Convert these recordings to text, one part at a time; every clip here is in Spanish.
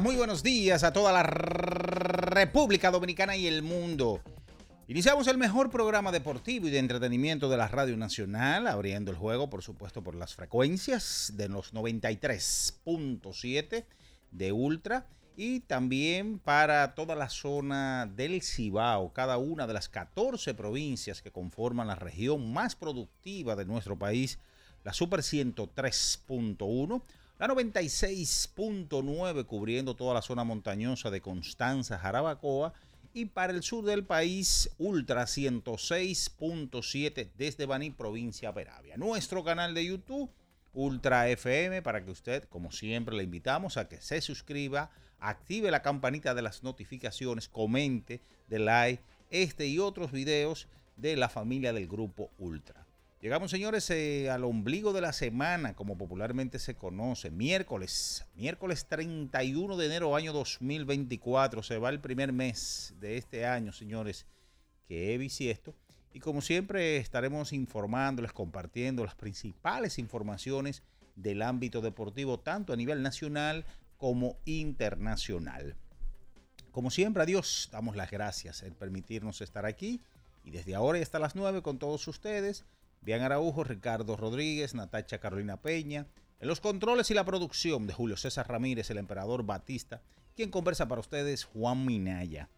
Muy buenos días a toda la República Dominicana y el mundo. Iniciamos el mejor programa deportivo y de entretenimiento de la Radio Nacional, abriendo el juego, por supuesto, por las frecuencias de los 93.7 de Ultra y también para toda la zona del Cibao, cada una de las 14 provincias que conforman la región más productiva de nuestro país, la Super 103.1 la 96.9 cubriendo toda la zona montañosa de Constanza, Jarabacoa y para el sur del país Ultra 106.7 desde Baní, provincia Peravia. Nuestro canal de YouTube Ultra FM para que usted, como siempre, le invitamos a que se suscriba, active la campanita de las notificaciones, comente, de like este y otros videos de la familia del grupo Ultra. Llegamos, señores, eh, al ombligo de la semana, como popularmente se conoce, miércoles, miércoles 31 de enero, año 2024. Se va el primer mes de este año, señores, que he bisiesto. Y como siempre, estaremos informándoles, compartiendo las principales informaciones del ámbito deportivo, tanto a nivel nacional como internacional. Como siempre, a Dios damos las gracias en permitirnos estar aquí. Y desde ahora y hasta las 9 con todos ustedes. Bian Araujo, Ricardo Rodríguez, Natacha Carolina Peña. En los controles y la producción de Julio César Ramírez, el emperador Batista, quien conversa para ustedes, Juan Minaya.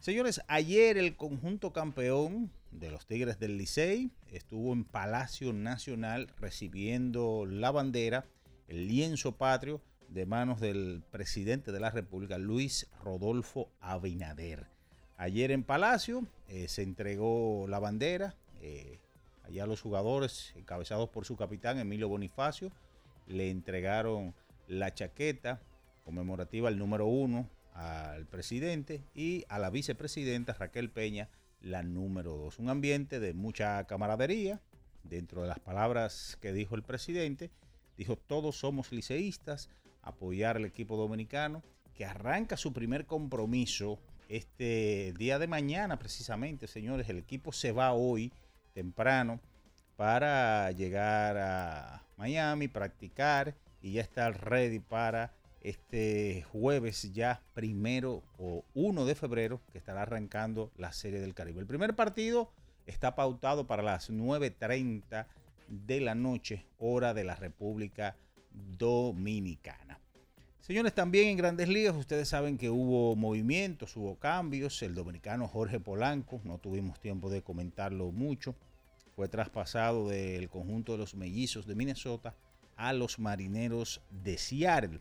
Señores, ayer el conjunto campeón de los Tigres del Licey estuvo en Palacio Nacional recibiendo la bandera, el lienzo patrio, de manos del presidente de la República, Luis Rodolfo Abinader. Ayer en Palacio eh, se entregó la bandera. Eh, Allá los jugadores, encabezados por su capitán Emilio Bonifacio, le entregaron la chaqueta conmemorativa al número uno al presidente y a la vicepresidenta Raquel Peña la número dos. Un ambiente de mucha camaradería. Dentro de las palabras que dijo el presidente, dijo todos somos liceístas, apoyar al equipo dominicano que arranca su primer compromiso este día de mañana precisamente, señores. El equipo se va hoy temprano para llegar a Miami, practicar y ya estar ready para este jueves ya primero o 1 de febrero que estará arrancando la Serie del Caribe. El primer partido está pautado para las 9.30 de la noche, hora de la República Dominicana. Señores, también en grandes ligas, ustedes saben que hubo movimientos, hubo cambios. El dominicano Jorge Polanco, no tuvimos tiempo de comentarlo mucho, fue traspasado del conjunto de los mellizos de Minnesota a los marineros de Seattle.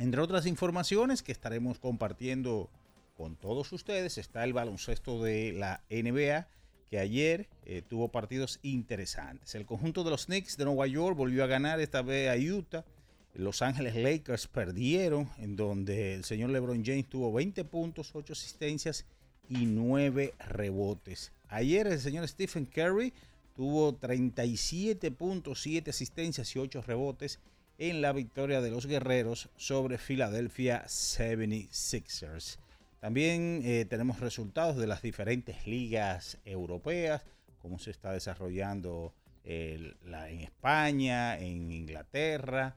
Entre otras informaciones que estaremos compartiendo con todos ustedes está el baloncesto de la NBA que ayer eh, tuvo partidos interesantes. El conjunto de los Knicks de Nueva York volvió a ganar esta vez a Utah. Los Ángeles Lakers perdieron, en donde el señor LeBron James tuvo 20 puntos, 8 asistencias y 9 rebotes. Ayer el señor Stephen Curry tuvo 37.7 asistencias y 8 rebotes en la victoria de los guerreros sobre Philadelphia 76ers. También eh, tenemos resultados de las diferentes ligas europeas, cómo se está desarrollando la, en España, en Inglaterra,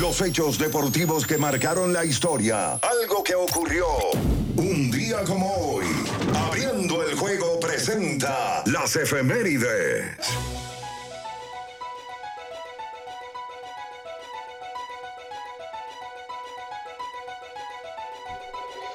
Los hechos deportivos que marcaron la historia. Algo que ocurrió un día como hoy. Abriendo el juego presenta las efemérides.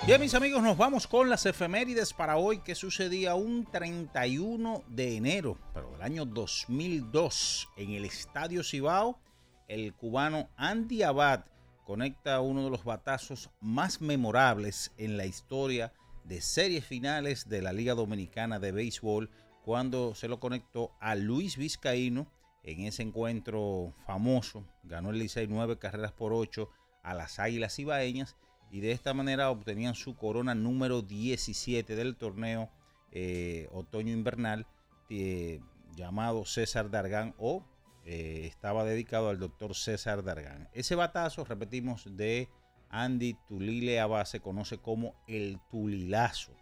Bien, mis amigos, nos vamos con las efemérides para hoy que sucedía un 31 de enero, pero del año 2002, en el Estadio Cibao, el cubano Andy Abad conecta uno de los batazos más memorables en la historia de series finales de la Liga Dominicana de Béisbol cuando se lo conectó a Luis Vizcaíno en ese encuentro famoso. Ganó el Licey nueve carreras por ocho a las Águilas Ibaeñas y de esta manera obtenían su corona número 17 del torneo eh, otoño-invernal eh, llamado César Dargán o eh, estaba dedicado al doctor César Dargán. Ese batazo, repetimos, de Andy Tulile Abad se conoce como el Tulilazo,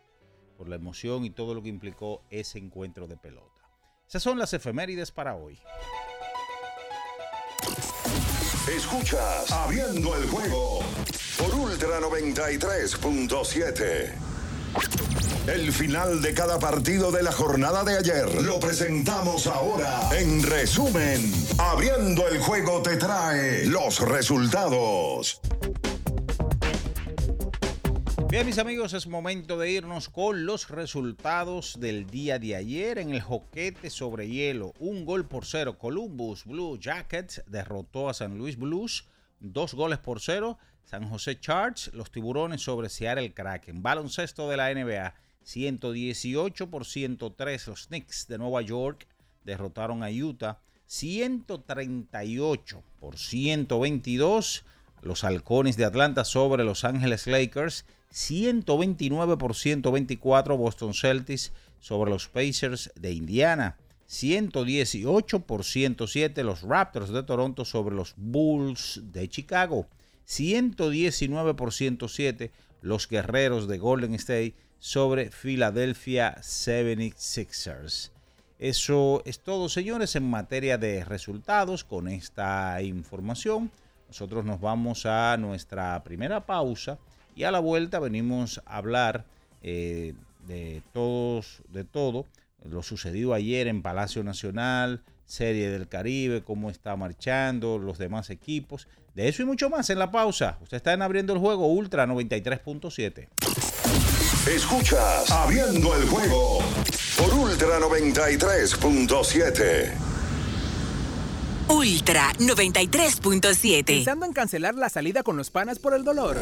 por la emoción y todo lo que implicó ese encuentro de pelota. Esas son las efemérides para hoy. Escuchas Abriendo el juego por Ultra 93.7. El final de cada partido de la jornada de ayer lo presentamos ahora. En resumen, abriendo el juego te trae los resultados. Bien, mis amigos, es momento de irnos con los resultados del día de ayer en el joquete sobre hielo. Un gol por cero. Columbus Blue Jackets derrotó a San Luis Blues. Dos goles por cero. San José Charge, los tiburones sobre Seattle Kraken. Baloncesto de la NBA. 118 por 103 los Knicks de Nueva York derrotaron a Utah. 138 por 122 los Halcones de Atlanta sobre Los Ángeles Lakers. 129 por 124 Boston Celtics sobre los Pacers de Indiana. 118 por 107 los Raptors de Toronto sobre los Bulls de Chicago. 119 por 107 los Guerreros de Golden State sobre Philadelphia 76ers. Eso es todo, señores, en materia de resultados con esta información. Nosotros nos vamos a nuestra primera pausa y a la vuelta venimos a hablar eh, de todos, de todo lo sucedido ayer en Palacio Nacional, Serie del Caribe, cómo está marchando, los demás equipos. De eso y mucho más en la pausa. Usted está en abriendo el juego Ultra 93.7. Escuchas Abriendo el juego por Ultra 93.7. Ultra 93.7. Pensando en cancelar la salida con los panas por el dolor.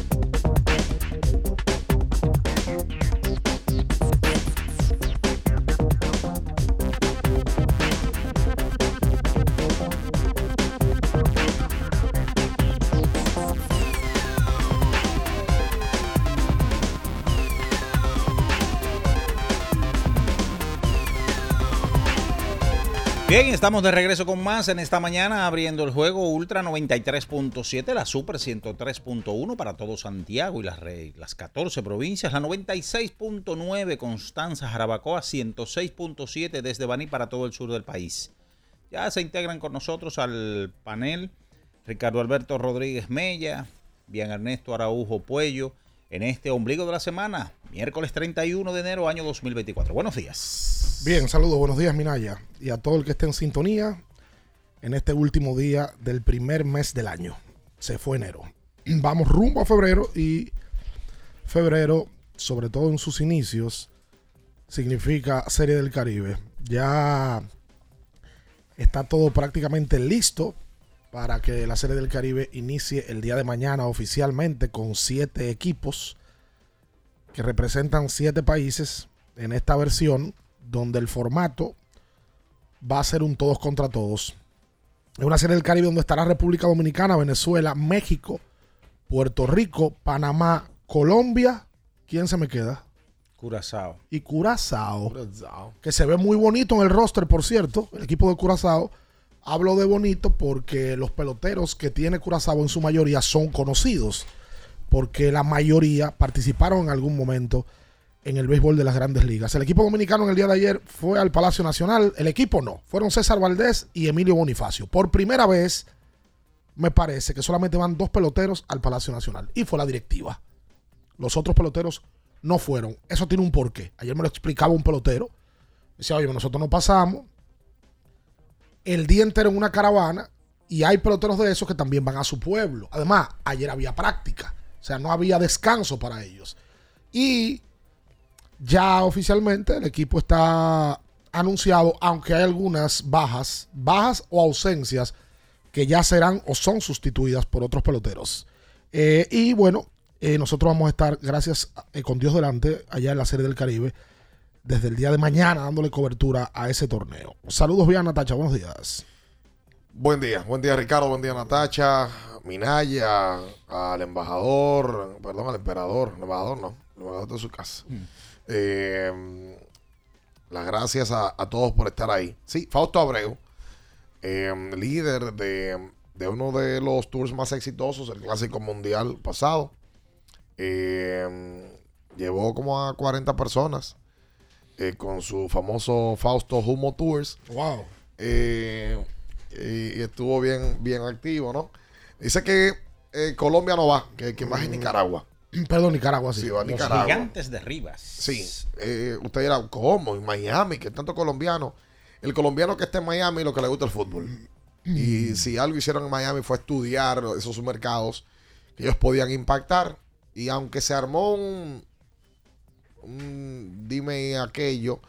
Bien, estamos de regreso con más en esta mañana abriendo el juego Ultra 93.7, la Super 103.1 para todo Santiago y las, las 14 provincias, la 96.9 Constanza, Jarabacoa, 106.7 desde Baní para todo el sur del país. Ya se integran con nosotros al panel Ricardo Alberto Rodríguez Mella, Bien Ernesto Araujo Puello, en este ombligo de la semana, miércoles 31 de enero, año 2024. Buenos días. Bien, saludos, buenos días Minaya y a todo el que esté en sintonía en este último día del primer mes del año. Se fue enero. Vamos rumbo a febrero y febrero, sobre todo en sus inicios, significa Serie del Caribe. Ya está todo prácticamente listo para que la Serie del Caribe inicie el día de mañana oficialmente con siete equipos que representan siete países en esta versión donde el formato va a ser un todos contra todos. Es una serie del Caribe donde estará República Dominicana, Venezuela, México, Puerto Rico, Panamá, Colombia. ¿Quién se me queda? Curazao. Y Curazao, Que se ve muy bonito en el roster, por cierto. El equipo de Curazao Hablo de bonito porque los peloteros que tiene Curazao en su mayoría son conocidos, porque la mayoría participaron en algún momento en el béisbol de las grandes ligas. El equipo dominicano en el día de ayer fue al Palacio Nacional, el equipo no, fueron César Valdés y Emilio Bonifacio. Por primera vez, me parece que solamente van dos peloteros al Palacio Nacional y fue la directiva. Los otros peloteros no fueron. Eso tiene un porqué. Ayer me lo explicaba un pelotero. Decía, oye, nosotros no pasamos el día entero en una caravana y hay peloteros de esos que también van a su pueblo. Además, ayer había práctica, o sea, no había descanso para ellos. Y ya oficialmente el equipo está anunciado, aunque hay algunas bajas, bajas o ausencias que ya serán o son sustituidas por otros peloteros. Eh, y bueno, eh, nosotros vamos a estar, gracias eh, con Dios delante, allá en la Serie del Caribe, desde el día de mañana dándole cobertura a ese torneo. Saludos bien, Natacha, buenos días. Buen día, buen día Ricardo, buen día Natacha, Minaya, al embajador, perdón, al emperador, el embajador no, el embajador de su casa. Eh, las gracias a, a todos por estar ahí. Sí, Fausto Abreu, eh, líder de, de uno de los tours más exitosos, el Clásico Mundial pasado. Eh, llevó como a 40 personas eh, con su famoso Fausto Humo Tours. Wow. Eh, y, y estuvo bien, bien activo, ¿no? Dice que eh, Colombia no va, que quien va es Nicaragua. Perdón, Nicaragua, sí. Sí, va a Los Nicaragua. gigantes de Rivas. Sí. Eh, usted dirá, ¿cómo? En Miami, que tanto colombiano. El colombiano que está en Miami lo que le gusta el fútbol. Y si algo hicieron en Miami fue estudiar esos mercados que ellos podían impactar. Y aunque se armó un, dime aquello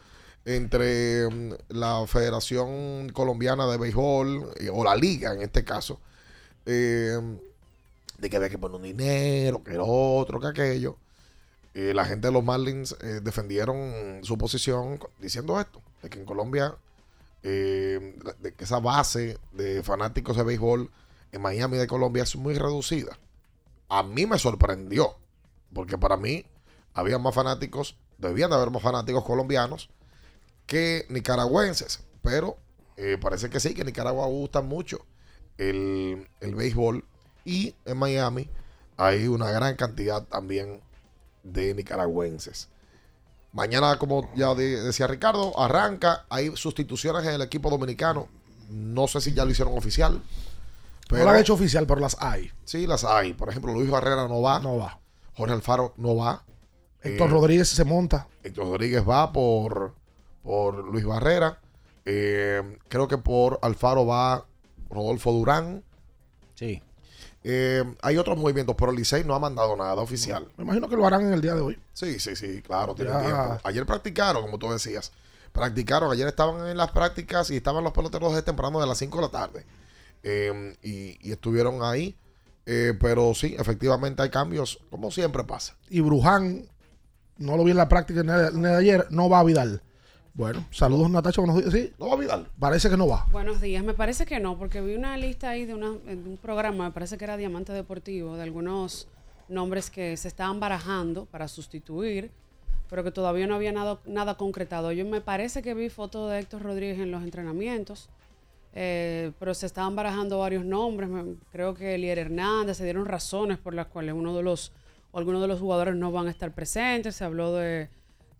entre mm, la Federación Colombiana de Béisbol eh, o la Liga en este caso, eh, de que había que poner un dinero, que el otro, que aquello. Eh, la gente de los Marlins eh, defendieron su posición diciendo esto, de que en Colombia, eh, de que esa base de fanáticos de béisbol en Miami de Colombia es muy reducida. A mí me sorprendió, porque para mí había más fanáticos, debían de haber más fanáticos colombianos que nicaragüenses, pero eh, parece que sí, que en Nicaragua gusta mucho el, el béisbol y en Miami hay una gran cantidad también de nicaragüenses. Mañana, como ya de- decía Ricardo, arranca. Hay sustituciones en el equipo dominicano. No sé si ya lo hicieron oficial. no lo han hecho oficial, pero las hay. Sí, las hay. Por ejemplo, Luis Barrera no va. No va. Jorge Alfaro no va. Héctor Eh, Rodríguez se monta. Héctor Rodríguez va por, por Luis Barrera. Eh, creo que por Alfaro va Rodolfo Durán. Sí. Eh, hay otros movimientos, pero el Licey no ha mandado nada oficial. Me imagino que lo harán en el día de hoy. Sí, sí, sí, claro, tiene tiempo. Ayer practicaron, como tú decías. Practicaron, ayer estaban en las prácticas y estaban los peloteros desde temprano de las 5 de la tarde. Eh, y, y estuvieron ahí. Eh, pero sí, efectivamente hay cambios, como siempre pasa. Y Bruján, no lo vi en la práctica ni de, ni de ayer, no va a Vidal. Bueno, saludos Natacha, buenos días. Sí, no va a Vidal. Parece que no va. Buenos días, me parece que no, porque vi una lista ahí de, una, de un programa, me parece que era Diamante Deportivo, de algunos nombres que se estaban barajando para sustituir, pero que todavía no había nada, nada concretado. Yo me parece que vi fotos de Héctor Rodríguez en los entrenamientos, eh, pero se estaban barajando varios nombres. creo que Elier Hernández, se dieron razones por las cuales uno de los o algunos de los jugadores no van a estar presentes. Se habló de,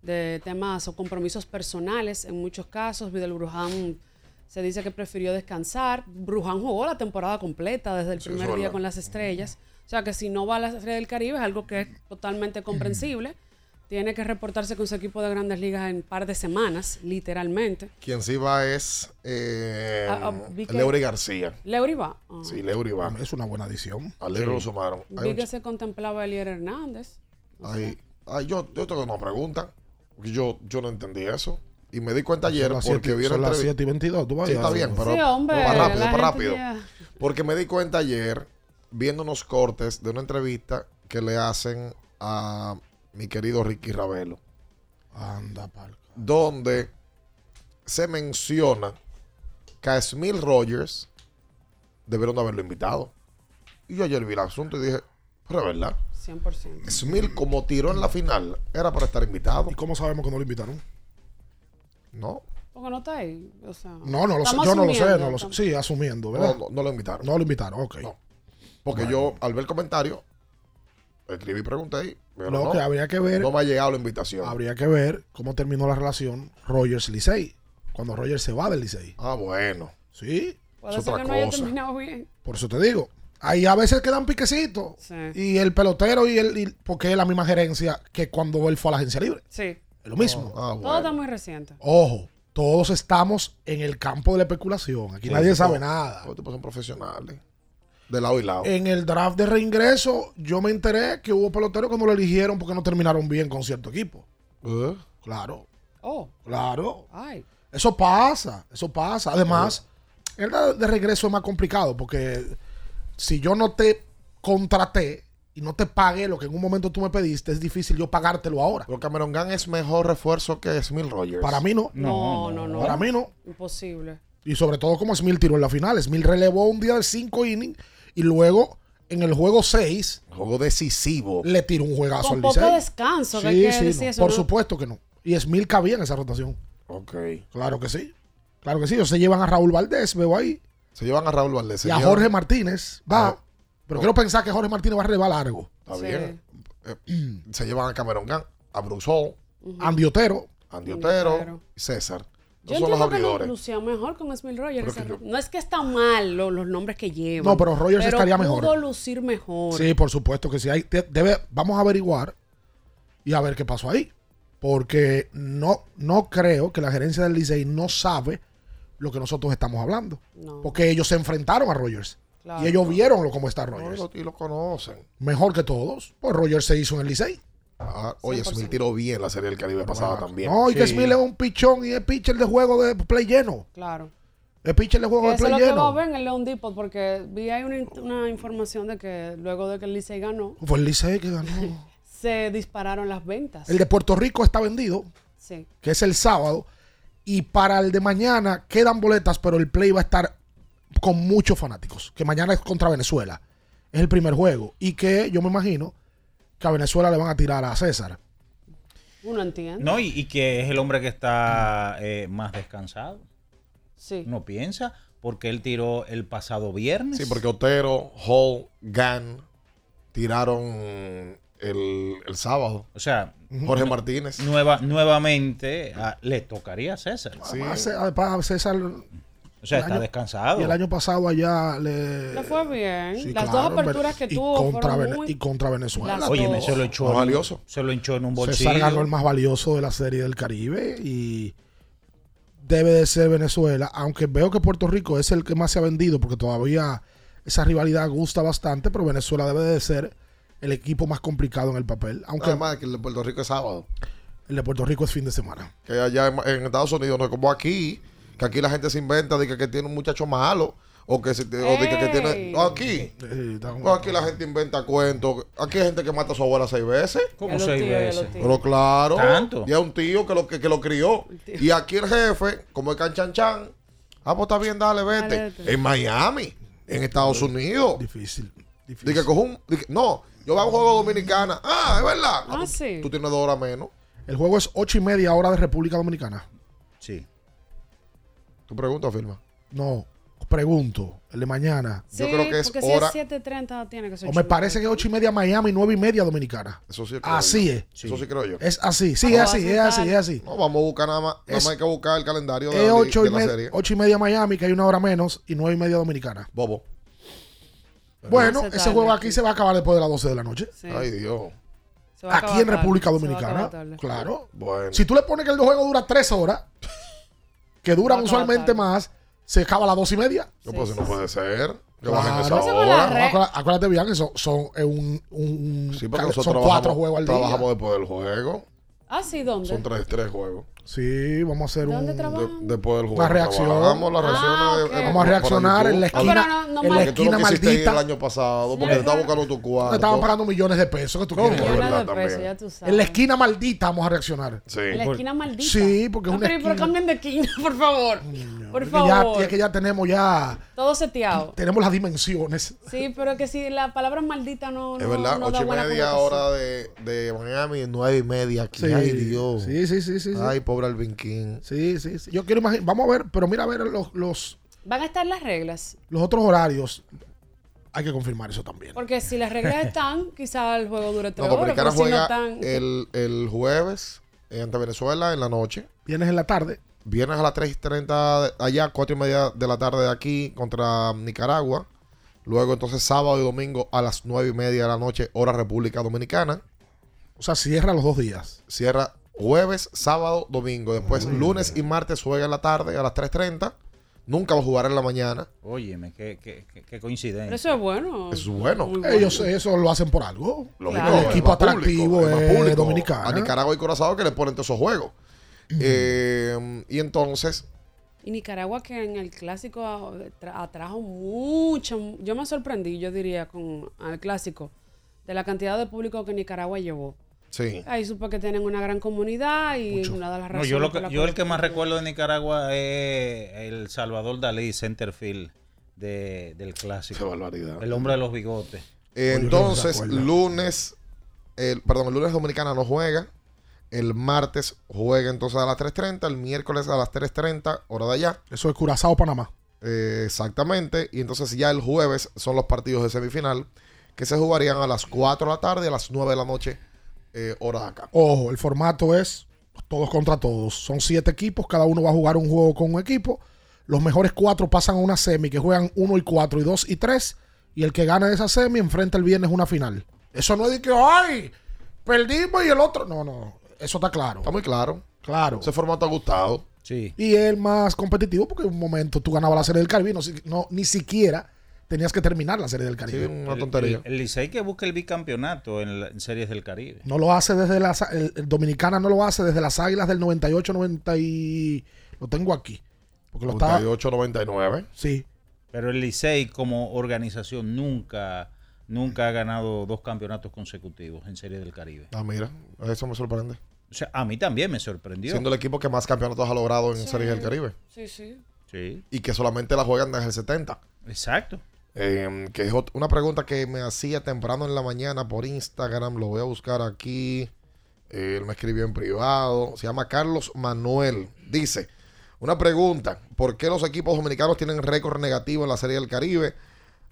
de temas o compromisos personales en muchos casos. Vidal Bruján se dice que prefirió descansar. Bruján jugó la temporada completa desde el Sí, primer día con las estrellas. O sea que si no va a la Serie del Caribe es algo que es totalmente comprensible. Tiene que reportarse con su equipo de grandes ligas en un par de semanas, literalmente. Quien sí va es eh, Ah, ah, Leury García. Leury va. Ah. Sí, Leury va. Es una buena adición. A Leury lo sumaron. Vi un que se contemplaba a Elier Hernández. Ay, ay, yo, yo tengo una pregunta. porque Yo, yo no entendí eso. Y me di cuenta ayer Son porque siete- vi una son las entrevista- 7 y 22. Tú vas Sí, ya. está bien, pero Sí, hombre, para rápido, para rápido. ya- Porque me di cuenta ayer, viendo unos cortes de una entrevista que le hacen a mi querido Ricky Ravelo, Anda, pal. donde se menciona que a Smil Rogers debieron de haberlo invitado. Y yo ayer vi el asunto y dije, pero es verdad. 100%. Smil, como tiró en la final, era para estar invitado. ¿Y cómo sabemos que no lo invitaron? No. Porque no está ahí. O sea, No, no lo sé. Yo no lo sé, no lo sé. Sí, asumiendo, ¿verdad? No, no, no lo invitaron. No lo invitaron, ok. Porque yo, al ver el comentario, escribí y pregunté. Pero Lo no, que habría que ver- No me ha llegado la invitación. Habría que ver cómo terminó la relación Rogers-Licey. Cuando Rogers se va del Licey. Ah, bueno. Sí. Puede ser que no haya terminado bien. Por eso te digo. Ahí a veces quedan piquecitos. Sí. Y el pelotero y el. y- porque es la misma gerencia que cuando él fue a la agencia libre. Sí. Es lo mismo. Ah, Todo está muy reciente. Ojo. Todos estamos en el campo de la especulación. Aquí Sí, nadie sí, sabe nada. todos son profesionales. De lado y lado. En el draft de reingreso, yo me enteré que hubo peloteros que no lo eligieron porque no terminaron bien con cierto equipo. ¿Eh? Claro, Oh, claro. ay. Eso pasa, eso pasa. Además, el de de regreso es más complicado porque si yo no te contraté y no te pagué lo que en un momento tú me pediste, es difícil yo pagártelo ahora. Pero Cameron Gunn es mejor refuerzo que Smith Rogers. Para mí no. No, no, no. Para mí no. Imposible. Y sobre todo como Smith tiró en la final. Smith relevó un día de 5 innings y luego en el juego 6 Juego decisivo. le tiró un juegazo Con al poco Licey. descanso, que Sí, hay que sí, decir no, eso, por ¿no? supuesto que no. Y Smith cabía en esa rotación. Ok. Claro que sí. Claro que sí. Ellos se llevan a Raúl Valdés, veo ahí. Se llevan a Raúl Valdés. Y a Jorge Martínez. Va. Ah, Pero quiero pensar que Jorge Martínez va a relevar largo. Está bien. Eh, se llevan a Cameron Gunn, a Bruce Hall, Andy Otero. Andy Otero Otero. y César. Yo son los que abridores. lucía mejor con Smith Rogers. Yo- No es que está mal lo- los nombres que llevan. No, pero Rogers estaría mejor. pudo lucir mejor. Sí, por supuesto que sí. Hay, de- debe, vamos a averiguar y a ver qué pasó ahí. Porque no, no creo que la gerencia del Licey no sabe lo que nosotros estamos hablando. No. Porque ellos se enfrentaron a Rogers. Claro. Y ellos vieron lo, cómo está Rogers. y lo- y lo conocen. Mejor que todos. Pues Rogers se hizo en el Licey. Ah, oye, 100%. Smith tiró bien la serie del Caribe pasada también. No, y que Sí. Smith es un pichón y es pitcher de juego de play lleno. Claro. Es pitcher de juego Que de eso es play lo que va a lleno. ver en el León Depot, porque vi ahí una, una información de que luego de que el Licey ganó, Fue el Licey que ganó. se dispararon las ventas. El de Puerto Rico está vendido, Sí. que es el sábado. Y para el de mañana quedan boletas, pero el play va a estar con muchos fanáticos. Que mañana es contra Venezuela. Es el primer juego. Y que yo me imagino que a Venezuela le van a tirar a César. Uno entiende. No, y, y que es el hombre que está eh, más descansado. Sí. No piensa, porque él tiró el pasado viernes. Sí, porque Otero, Hall, Gunn tiraron el, el sábado. O sea, Jorge Martínez. nueva, nuevamente le tocaría a César. Sí. Además, César. O sea, el está año- descansado. Y el año pasado allá le. Le fue bien. Sí, Las claro, dos aperturas que y tuvo contra, fueron Vene- muy... y contra Venezuela. Oye, se lo echó. Más en un- valioso. Se lo echó en un bolsillo. César ganó el más valioso de la serie del Caribe y debe de ser Venezuela, aunque veo que Puerto Rico es el que más se ha vendido porque todavía esa rivalidad gusta bastante, pero Venezuela debe de ser el equipo más complicado en el papel, aunque Además, que el de Puerto Rico es sábado. el de Puerto Rico es fin de semana. Que allá en, en Estados Unidos no es como aquí, que aquí la gente se inventa de que, que tiene un muchacho malo. O que, se, o de que, que tiene. No, aquí. No, aquí la gente inventa cuentos. Aquí hay gente que mata a su abuela seis veces. Lo seis tío, veces. Pero claro. ¿Tanto? Y es un tío que lo, que, que lo crió. Y aquí el jefe, como el canchanchan, ah, pues está bien, dale, vete. Dale, vete. En Miami, en Estados Unidos. difícil. difícil. Dice que cojo un. no, yo voy a un juego dominicana. Ah, es verdad. Ah, tú, sí. tú tienes dos horas menos. El juego es ocho y media hora de República Dominicana. Sí. Tu pregunta, firma. No, pregunto, el de mañana. Yo Sí, creo que es porque hora- si es 7.30 tiene que ser O me parece que es ocho y media Miami, nueve y media Dominicana. Eso sí creo Así yo. es. Eso sí creo yo. Es así, sí, es así, es así, es así. No, vamos a buscar nada más. Nada más hay que buscar el calendario de, Es la, ocho de y, la me- serie. ocho y media Miami, que hay una hora menos, y nueve y media Dominicana. Bobo. Bueno, se ese juego aquí. se va a acabar después de las 12 de la noche. Sí. Ay, Dios. Aquí en República Dominicana. Claro. Bueno. Si tú le pones que el juego dura tres horas, que duran usualmente tarde. más, se acaba a las dos y media. No, Sí, pues sí, no sí. puede ser. Que Claro. esa hora. Acuérdate, acuérdate bien que son, son eh, un, un- Sí, porque son cuatro juegos al día. trabajamos después del juego. Ah, sí, ¿dónde? Son tres, tres juegos. Sí, vamos a hacer ¿Dónde un... trabajan? De- después del juego. Una reacción. Trabajamos. Ah, de- ok. eh, Vamos a por reaccionar en la esquina, pero no- no en la mal- Que tú esquina no quisiste ir maldita. el año pasado porque Sí, te estaba buscando tu cuarto. Le estaban pagando millones de pesos que tú quieres. Es Millones verdad de pesos, también. ya tú sabes. En la esquina maldita vamos a reaccionar. Sí. En la esquina maldita. Sí, porque es No, una pero, pero cambien de esquina, por favor. Por que ya, favor. es que ya tenemos ya Todo seteado. tenemos las dimensiones. Sí, pero que si la palabra maldita no, Es no, verdad, no da ocho y media hora de, de Miami, nueve y media aquí. Sí. Ay, Dios. Sí, sí, sí, sí. Ay, pobre Alvin King. Sí, sí, sí. Yo quiero imaginar, vamos a ver, pero mira a ver los, los, Van a estar las reglas. los otros horarios. Hay que confirmar eso también. Porque si las reglas están, quizá el juego dure tres No, horas. Pero si no juega están. el, el jueves ante Venezuela en la noche. Vienes en la tarde. Viernes a las 3.30 de allá, 4 y media de la tarde de aquí contra Nicaragua. Luego entonces sábado y domingo a las 9 y media de la noche, hora República Dominicana. O sea, cierra los dos días. Cierra jueves, sábado, domingo. Después, lunes y martes juega en la tarde a las 3.30. Nunca va a jugar en la mañana. Óyeme, qué, qué, qué- qué coincidencia. Pero eso es bueno. Eso es bueno. Muy Ellos eso lo hacen por algo. El equipo atractivo público, es más es público. dominicano. A Nicaragua y Curazao que le ponen todos esos juegos. Eh, y entonces, Y Nicaragua que en el clásico tra- atrajo mucho, yo me sorprendí, yo diría, con el clásico, de la cantidad de público que Nicaragua llevó. Sí. Ahí supe que tienen una gran comunidad y una de las No, razones yo lo por que- la yo el que más recuerdo de Nicaragua es el Salvador Dalí, centerfield de, del clásico. Qué barbaridad. El hombre de los bigotes. Eh, entonces, lunes, el, perdón, el lunes Dominicana no juega. El martes juega entonces a las 3.30. El miércoles a las 3.30, hora de allá. Eso es Curazao, Panamá. Eh, exactamente. Y entonces ya el jueves son los partidos de semifinal que se jugarían a las 4 de la tarde, a las 9 de la noche, eh, hora de acá. Ojo, el formato es todos contra todos. Son siete equipos, cada uno va a jugar un juego con un equipo. Los mejores cuatro pasan a una semi que juegan uno y cuatro y dos y tres. Y el que gana esa semi enfrenta el viernes una final. Eso no es de que, ay, perdimos y el otro. No, no. Eso está claro. Está muy claro. Claro. Ese formato ha gustado. Sí. Y el más competitivo porque en un momento tú ganabas la Serie del Caribe no, si- no- ni siquiera tenías que terminar la Serie del Caribe. El- El, el Licey que busca el bicampeonato en, la- en Series del Caribe. No lo hace desde las... El, el Dominicana no lo hace desde las Águilas del 98, 90 y... Lo tengo aquí. Porque lo estaba... 98, 99. Sí. Pero el Licey como organización nunca, nunca ha ganado dos campeonatos consecutivos en Series del Caribe. Ah, mira, eso me sorprende. O sea, a mí también me sorprendió. Siendo el equipo que más campeonatos ha logrado en Series del Caribe. Sí, sí. Sí. Y que solamente la juegan desde el 70. Exacto. Eh, que es una pregunta que me hacía temprano en la mañana por Instagram. Lo voy a buscar aquí. Eh, él me escribió en privado. Se llama Carlos Manuel. Dice: Una pregunta: ¿Por qué los equipos dominicanos tienen récord negativo en la Serie del Caribe?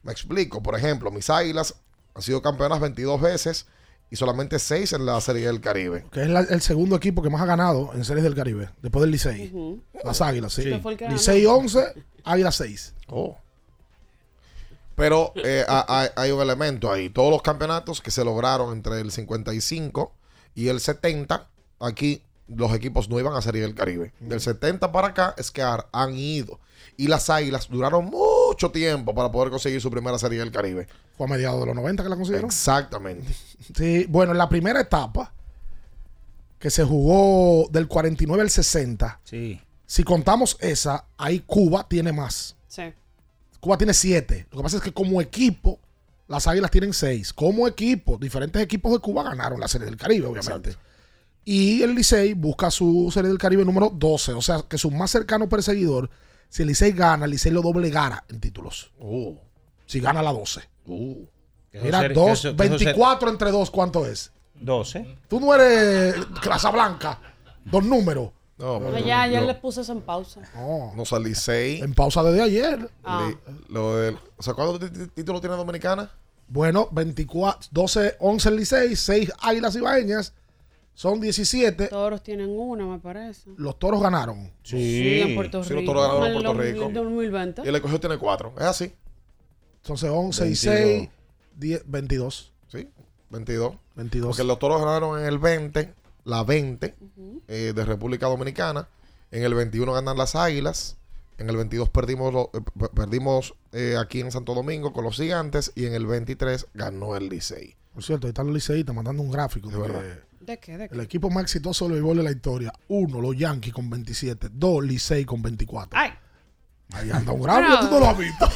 Me explico. Por ejemplo, mis águilas han sido campeonas 22 veces y solamente 6 en la Serie del Caribe. Que es la- el segundo equipo que más ha ganado en Series del Caribe. Después del Licey. Ujú. Las Águilas, sí. Sí. Licey 11, Águilas 6. Oh. Pero eh, ha- hay, hay un elemento ahí. Todos los campeonatos que se lograron entre el 55 y el 70, aquí los equipos no iban a Serie del Caribe. Del 70 para acá es que han ido. Y las Águilas duraron mucho tiempo para poder conseguir su primera Serie del Caribe. Fue a mediados de los 90 que la consiguieron. Exactamente. Sí, bueno, en la primera etapa, que se jugó del 49 al 60, Sí. si contamos esa, ahí Cuba tiene más. Sí. Cuba tiene 7. Lo que pasa es que como equipo, las Águilas tienen 6. Como equipo, diferentes equipos de Cuba ganaron la Serie del Caribe, obviamente. Y el Licey busca su Serie del Caribe número 12. O sea, que su más cercano perseguidor, si el Licey gana, el Licey lo doblegara en títulos. Uh, Si gana la 12. uh. Mira, ser- dos, eso- que eso ser- 24 entre 2, ¿cuánto es? 12. Tú no eres clase blanca. Dos números. No, ya, ya lo- le puse eso en pausa. No. no sale Licey. En pausa desde ayer. Ah. Lo del- o sea, ¿cuántos títulos tiene Dominicana? Bueno, 24, 12, 11 el Licey, 6 Águilas Ibaeñas. Son 17. Toros tienen una, me parece. Los toros ganaron. Sí, en Puerto Sí, Rico. los toros ganaron en el Puerto 2000, Rico. 2020. Y el escogido tiene cuatro. Es así. Entonces 11 y 22. 6, 10, 22. Sí, 22. 22. Porque los toros ganaron en el 20, la 20 eh, de República Dominicana. En el 21 ganan las Águilas. En el 22 perdimos, lo- eh, perdimos eh, aquí en Santo Domingo con los Gigantes. Y en el 23 ganó el Licey. Por cierto, ahí están los liceístas mandando un gráfico. de verdad. que ¿De qué? ¿De qué? el equipo más exitoso del béisbol de la historia. Uno, los Yankees con 27. Dos, Licey con 24. Ay. Ahí anda un gráfico. Tú no lo has visto.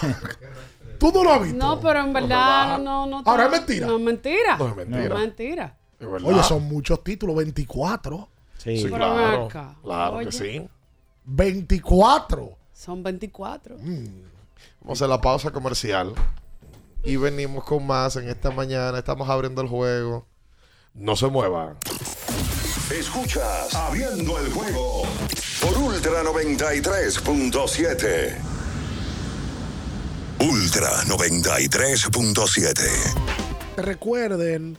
Tú no lo has visto. No, pero en verdad no, no. Ahora es no- mentira. No es mentira. No es mentira. No es mentira. Oye, son muchos títulos. 24. Sí. Claro. Claro Oye. que sí. 24. Son 24. Mm. Vamos a hacer la pausa comercial. Y venimos con más en esta mañana. Estamos abriendo el juego. No se muevan. Escuchas Abriendo el juego por Ultra 93.7. Ultra 93.7. Recuerden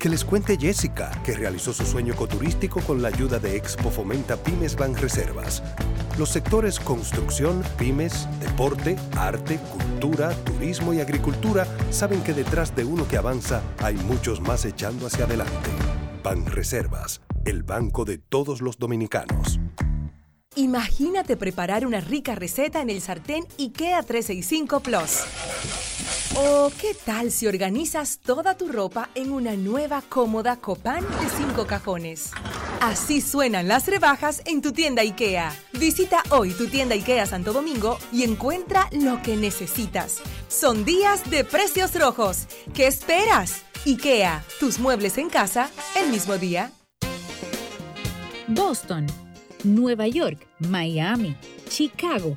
Que les cuente Jessica, que realizó su sueño ecoturístico con la ayuda de Expo Fomenta Pymes Ban Reservas. Los sectores construcción, pymes, deporte, arte, cultura, turismo y agricultura saben que detrás de uno que avanza hay muchos más echando hacia adelante. Ban Reservas, el banco de todos los dominicanos. Imagínate preparar una rica receta en el sartén IKEA 365 Plus. ¿O qué tal si organizas toda tu ropa en una nueva cómoda Copán de 5 cajones? Así suenan las rebajas en tu tienda IKEA. Visita hoy tu tienda IKEA Santo Domingo y encuentra lo que necesitas. Son días de precios rojos. ¿Qué esperas? IKEA, tus muebles en casa el mismo día. Boston, Nueva York, Miami, Chicago.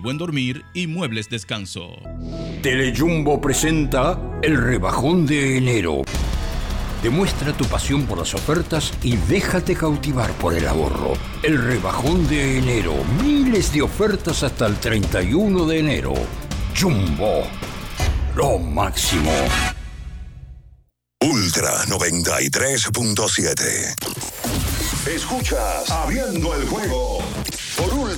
buen dormir y muebles descanso. Telejumbo presenta el rebajón de enero. Demuestra tu pasión por las ofertas y déjate cautivar por el ahorro. El rebajón de enero. Miles de ofertas hasta el 31 de enero. Jumbo. Lo máximo. Ultra 93.7. Escuchas Abriendo el juego por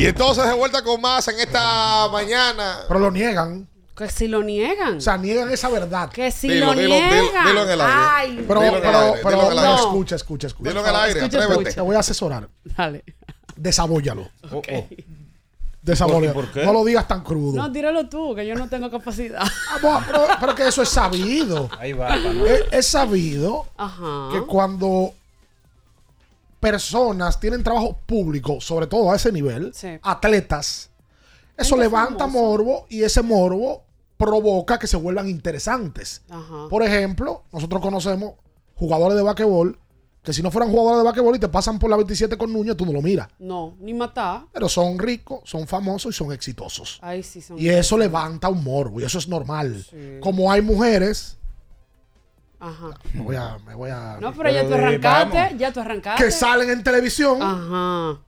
Y entonces de vuelta con más en esta mañana. Pero lo niegan. Que si lo niegan. O sea, niegan esa verdad. Que si Dilo, lo dilo, niegan. dilo en el aire. Ay, Pero, pero, aire, pero, el no, aire. escucha, escucha, escucha. Dilo en el aire, Escucha, atrévete. Te voy a asesorar. Dale. Desabóllalo. Oh, oh. Desabóllalo. ¿Por qué? No lo digas tan crudo. No, tíralo tú, que yo no tengo capacidad. Ah, bueno, pero, pero que eso es sabido. Ahí va. Es, es sabido Ajá. que cuando personas tienen trabajo público, sobre todo a ese nivel, Sí. atletas, eso Gente levanta famosa. morbo y ese morbo provoca que se vuelvan interesantes. Ajá. Por ejemplo, nosotros conocemos jugadores de basquetbol que si no fueran jugadores de basquetbol y te pasan por la 27 con Núñez, tú no lo miras. No, ni matar. Pero son ricos, son famosos y son exitosos. Ahí sí son. Y eso levanta un morbo y eso es normal. Sí. Como hay mujeres, Ajá. me voy a, me voy a No, pero ya tú eh, arrancaste, vamos. ya tú arrancaste. que salen en televisión Ajá.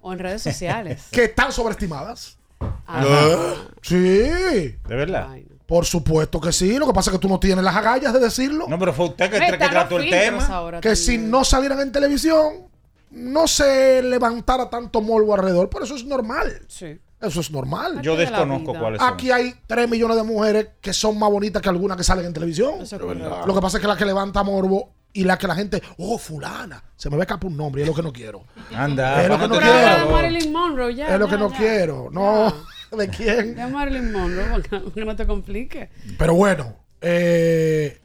O en redes sociales. que están sobreestimadas. Ajá. Sí, ¿De verdad? Ay, no. por supuesto que sí. Lo que pasa es que tú no tienes las agallas de decirlo. No, pero fue usted que, están trató el tema. ahora que si no salieran en televisión, no se levantara tanto morbo alrededor. Pero eso es normal. Sí. Eso es normal. Yo de desconozco vida. cuáles son. Aquí hay 3 millones de mujeres que son más bonitas que algunas que salen en televisión. Eso es correcto. Lo que pasa es que la que levanta morbo y la que la gente, oh, fulana, se me va a escapar un nombre y es lo que no quiero. Anda, Es lo que no quiero. habla de tirarlo. Marilyn Monroe, ya. es lo que no ya. quiero. No, ¿de quién? De Marilyn Monroe, porque que no te complique. Pero bueno, eh,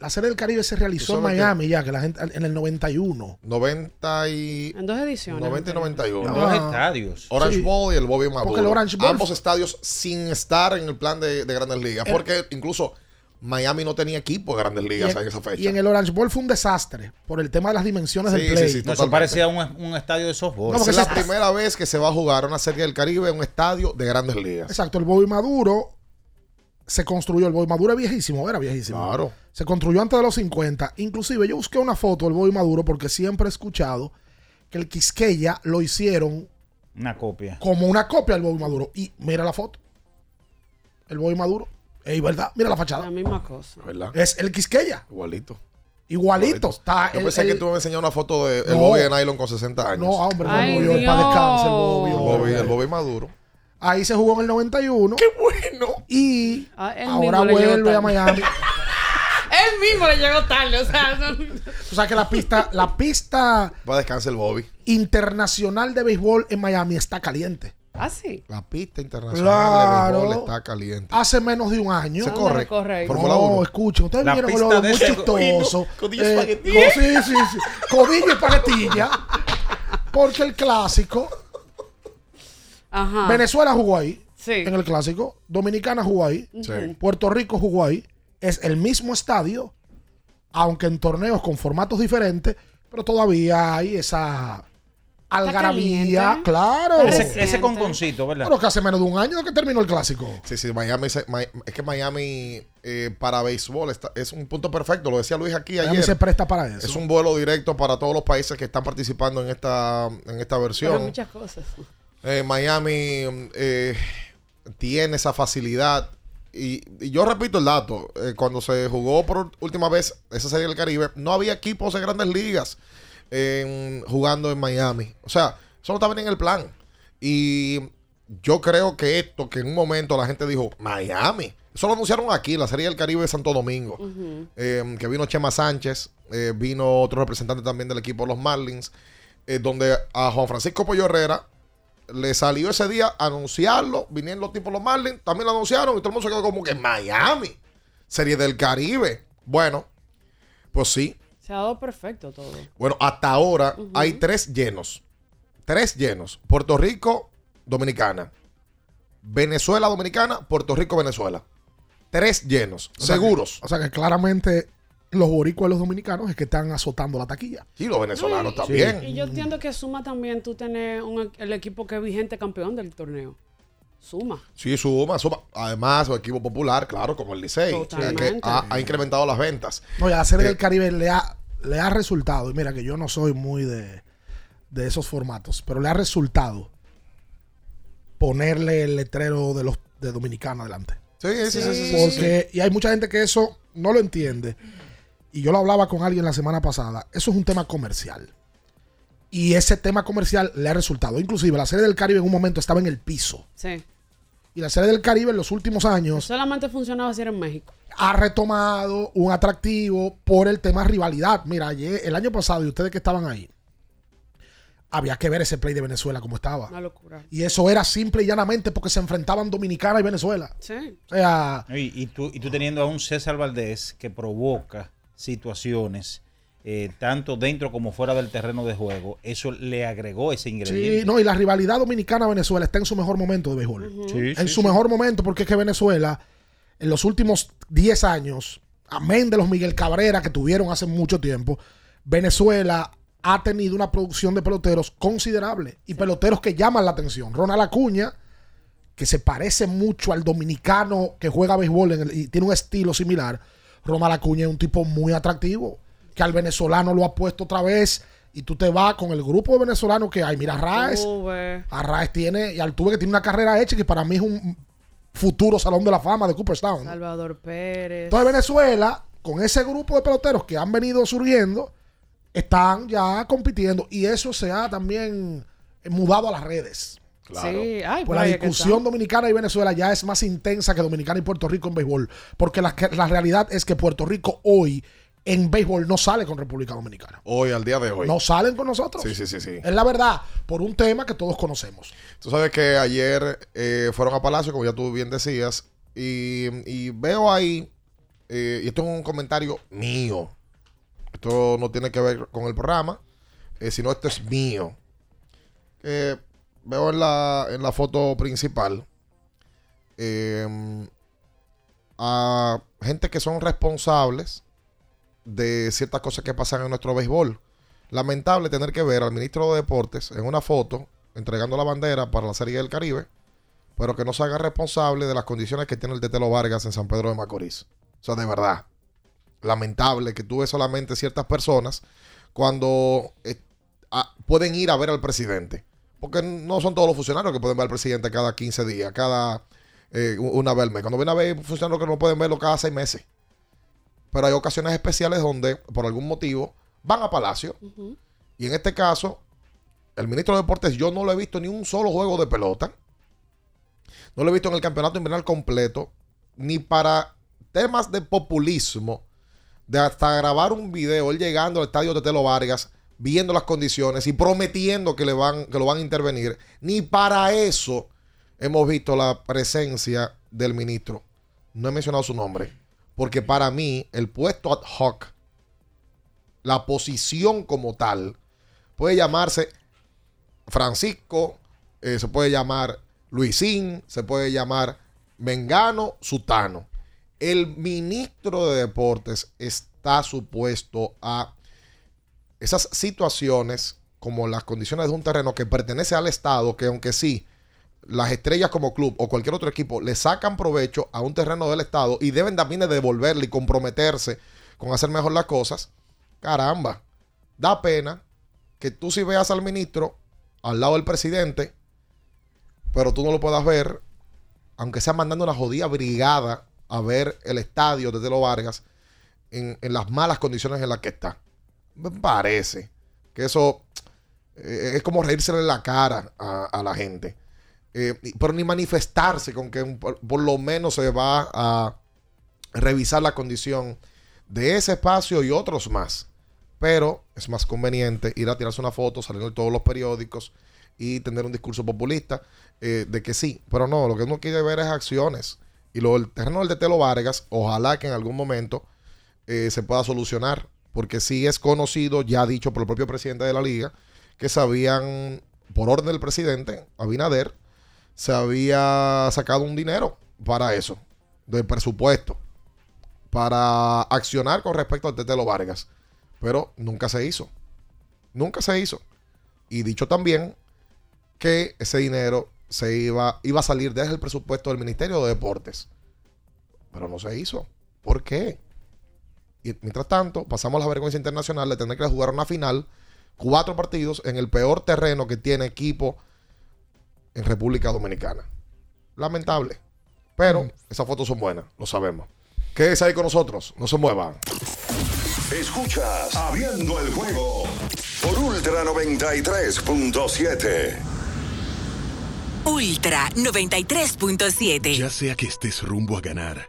la serie del Caribe se realizó en que- Miami ya, que la gente en el 91. 90 y... En dos ediciones. 90 y 91. Dos Ah. estadios. Orange Sí. Bowl y el Bobby Maduro. Porque el Orange Bowl- Ambos estadios sin estar en el plan de, de Grandes Ligas. El- Porque incluso Miami no tenía equipo de Grandes Ligas en, en esa fecha. y en el Orange Bowl fue un desastre por el tema de las dimensiones Sí, del play. sí, sí. No, eso parecía un, un estadio de softball. No, es la primera vez que se va a jugar una serie del Caribe en un estadio de Grandes Ligas. Exacto, el Bobby Maduro se construyó. El Bobby Maduro es viejísimo, era viejísimo. Claro. Se construyó antes de los 50. Inclusive yo busqué una foto del Bobby Maduro porque siempre he escuchado que el Quisqueya lo hicieron Una copia. como una copia del Bobby Maduro. Y mira la foto. El Bobby Maduro. Es verdad, mira la La fachada. misma cosa. ¿Verdad? Es el Quisqueya. Igualito. Igualito. Está Yo el- pensé que tú me enseñado una foto de el No. Bobby de Nylon con 60 años. No, hombre, no, Ay, murió el para Dios. descanse, el Bobby. el, Bobby, el Bobby Maduro. Ahí se jugó en el 91. ¡Qué bueno! Y Ah, ahora vuelve a. Miami. Él mismo le llegó tarde, o sea, no- Tú sabes que la pista, la pista Va a descansar el Bobby. internacional de béisbol en Miami está caliente. Ah, sí. La pista internacional Claro. de béisbol está caliente. Hace menos de un año. Se ¿Dónde corre. recorre ahí? Fórmula No, 1. escuchen, ustedes La vieron pista lo de muy chistoso. codillo Eh, co- sí, sí, sí. Codillo y espaguetilla. Porque el clásico, Ajá. Venezuela jugó ahí. Sí. En el clásico. Dominicana jugó ahí. Sí. Puerto Rico jugó ahí. Es el mismo estadio, aunque en torneos con formatos diferentes, pero todavía hay esa algarabía. Claro. Ese, ese conconcito, ¿verdad? Pero que hace menos de un año de que terminó el clásico. Sí, sí, Miami, es que Miami eh, para béisbol está- es un punto perfecto. Lo decía Luis aquí Miami ayer. se presta para eso. Es un vuelo directo para todos los países que están participando en esta, en esta Pero versión. muchas cosas. Eh, Miami eh, tiene esa facilidad. Y, y yo repito el dato, eh, cuando se jugó por última vez esa serie del Caribe, no había equipos de grandes ligas en- jugando en Miami. O sea, eso no estaba ni en el plan. Y yo creo que esto, que en un momento la gente dijo, Miami. Eso lo anunciaron aquí, en la serie del Caribe de Santo Domingo. Eh, que vino Chema Sánchez, eh, vino otro representante también del equipo de los Marlins, eh, donde a Juan Francisco Pollo Herrera le salió ese día anunciarlo, vinieron los tipos los Marlins, también lo anunciaron y todo el mundo se quedó como que Miami, serie del Caribe. Bueno, pues sí. Se ha dado perfecto todo. Bueno, hasta ahora hay tres llenos. Tres llenos. Puerto Rico, Dominicana. Venezuela, Dominicana. Puerto Rico, Venezuela. Tres llenos. O sea que- seguros. o sea que claramente los boricuas y los dominicanos es que están azotando la taquilla. Sí, los venezolanos Y- también. Y yo entiendo que suma también tú tener un- el equipo que es vigente campeón del torneo. Suma. Sí, suma, suma. Además, un equipo popular, claro, como el Licey, que- que Totalmente. ha, ha incrementado las ventas. No, y a la serie Eh, del Caribe le ha, le ha resultado, y mira que yo no soy muy de, de esos formatos, pero le ha resultado ponerle el letrero de los de Dominicana adelante. Sí, sí, sí, sí, sí, sí, Porque, y hay mucha gente que eso no lo entiende. Y yo lo hablaba con alguien la semana pasada. Eso es un tema comercial. Y ese tema comercial le ha resultado. Inclusive la Serie del Caribe en un momento estaba en el piso. Sí. Y la Serie del Caribe en los últimos años Solamente funcionaba si era en México. ha retomado un atractivo por el tema rivalidad. Mira, ayer, el año pasado, y ustedes que estaban ahí, había que ver ese play de Venezuela como estaba. Una locura. Y eso era simple y llanamente porque se enfrentaban Dominicana y Venezuela. Sí. O sea, Y, y tú, y tú teniendo a un César Valdés que provoca situaciones eh, tanto dentro como fuera del terreno de juego, eso le agregó ese ingrediente. sí, no, y la rivalidad Dominicana-Venezuela está en su mejor momento de béisbol. Sí, en sí, su sí. mejor momento, porque es que Venezuela, en los últimos 10 años, amén de los Miguel Cabrera que tuvieron hace mucho tiempo, Venezuela ha tenido una producción de peloteros considerable y peloteros que llaman la atención. Ronald Acuña, que se parece mucho al dominicano que juega béisbol en el- y tiene un estilo similar. Ronald Acuña es un tipo muy atractivo, que al venezolano lo ha puesto otra vez. Y tú te vas con el grupo de venezolanos que hay. Mira, Raes. Tuve. Arraes tiene, y Altuve que tiene una carrera hecha que para mí es un futuro salón de la fama de Cooperstown. Salvador Pérez. Entonces Venezuela, con ese grupo de peloteros que han venido surgiendo, están ya compitiendo y eso se ha también mudado a las redes. Claro. Sí, ay, pues por la discusión dominicana y Venezuela ya es más intensa que Dominicana y Puerto Rico en béisbol, porque la, la realidad es que Puerto Rico hoy en béisbol no sale con República Dominicana. Hoy, al día de hoy. No salen con nosotros. Sí, sí, sí, sí. Es la verdad, por un tema que todos conocemos. Tú sabes que ayer eh, fueron a Palacio, como ya tú bien decías, y, y veo ahí, eh, y esto es un comentario mío, esto no tiene que ver con el programa, eh, sino esto es mío. Veo en la, en la foto principal eh, a gente que son responsables de ciertas cosas que pasan en nuestro béisbol. Lamentable tener que ver al ministro de Deportes en una foto entregando la bandera para la Serie del Caribe, pero que no se haga responsable de las condiciones que tiene el Tetelo Vargas en San Pedro de Macorís. O sea, de verdad, lamentable que tú solamente ciertas personas cuando eh, pueden ir a ver al presidente. Porque no son todos los funcionarios que pueden ver al presidente cada 15 días, cada eh, una vez al mes. Cuando viene a ver funcionarios que no pueden verlo cada seis meses. Pero hay ocasiones especiales donde, por algún motivo, van a Palacio. Y en este caso, el ministro de Deportes, yo no lo he visto ni un solo juego de pelota. No lo he visto en el campeonato invernal completo. Ni para temas de populismo. De hasta grabar un video, él llegando al estadio de Telo Vargas, viendo las condiciones y prometiendo que, le van, que lo van a intervenir. Ni para eso hemos visto la presencia del ministro. No he mencionado su nombre. Porque para mí, el puesto ad hoc, la posición como tal, puede llamarse Francisco, eh, se puede llamar Luisín, se puede llamar Mengano, Sutano. El ministro de Deportes está supuesto a esas situaciones como las condiciones de un terreno que pertenece al Estado, que aunque sí, las estrellas como club o cualquier otro equipo le sacan provecho a un terreno del Estado y deben también de devolverle y comprometerse con hacer mejor las cosas, caramba, da pena que tú si veas al ministro al lado del presidente, pero tú no lo puedas ver, aunque sea mandando una jodida brigada a ver el estadio de Telo Vargas en, en las malas condiciones en las que está. Me parece que eso eh, es como reírse en la cara a, la gente. Eh, pero ni manifestarse con que por, lo menos se va a revisar la condición de ese espacio y otros más. Pero es más conveniente ir a tirarse una foto, salir en todos los periódicos y tener un discurso populista eh, de que sí. Pero no, lo que uno quiere ver es acciones. Y lo del terreno del de Telo Vargas, ojalá que en algún momento se pueda solucionar. Porque sí es conocido, ya dicho por el propio presidente de la liga, que se habían, por orden del presidente, Abinader, se había sacado un dinero para eso, del presupuesto, para accionar con respecto al Tetelo Vargas. Pero nunca se hizo. Nunca se hizo. Y dicho también que ese dinero se iba, iba a salir desde el presupuesto del Ministerio de Deportes. Pero no se hizo. ¿Por qué? Y mientras tanto, pasamos la vergüenza internacional de tener que jugar una final, cuatro partidos en el peor terreno que tiene equipo en República Dominicana. Lamentable. Pero esas fotos son buenas, lo sabemos. Quédese ahí con nosotros, no se muevan. Escuchas Abriendo el juego por Ultra 93.7. Ultra 93.7. Ya sea que estés rumbo a ganar,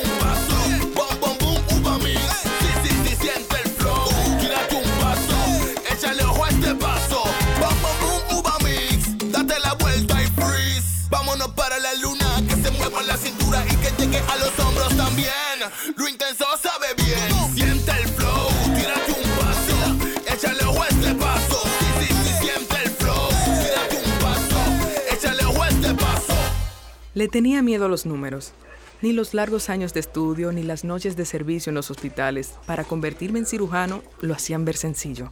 Lo intenso sabe bien. Siente el flow. Tírate un paso. Échale ojo a este paso. Sí, sí, sí, siente el flow. Tírate un paso. Échale ojo a este paso. Le tenía miedo a los números. Ni los largos años de estudio ni las noches de servicio en los hospitales para convertirme en cirujano lo hacían ver sencillo.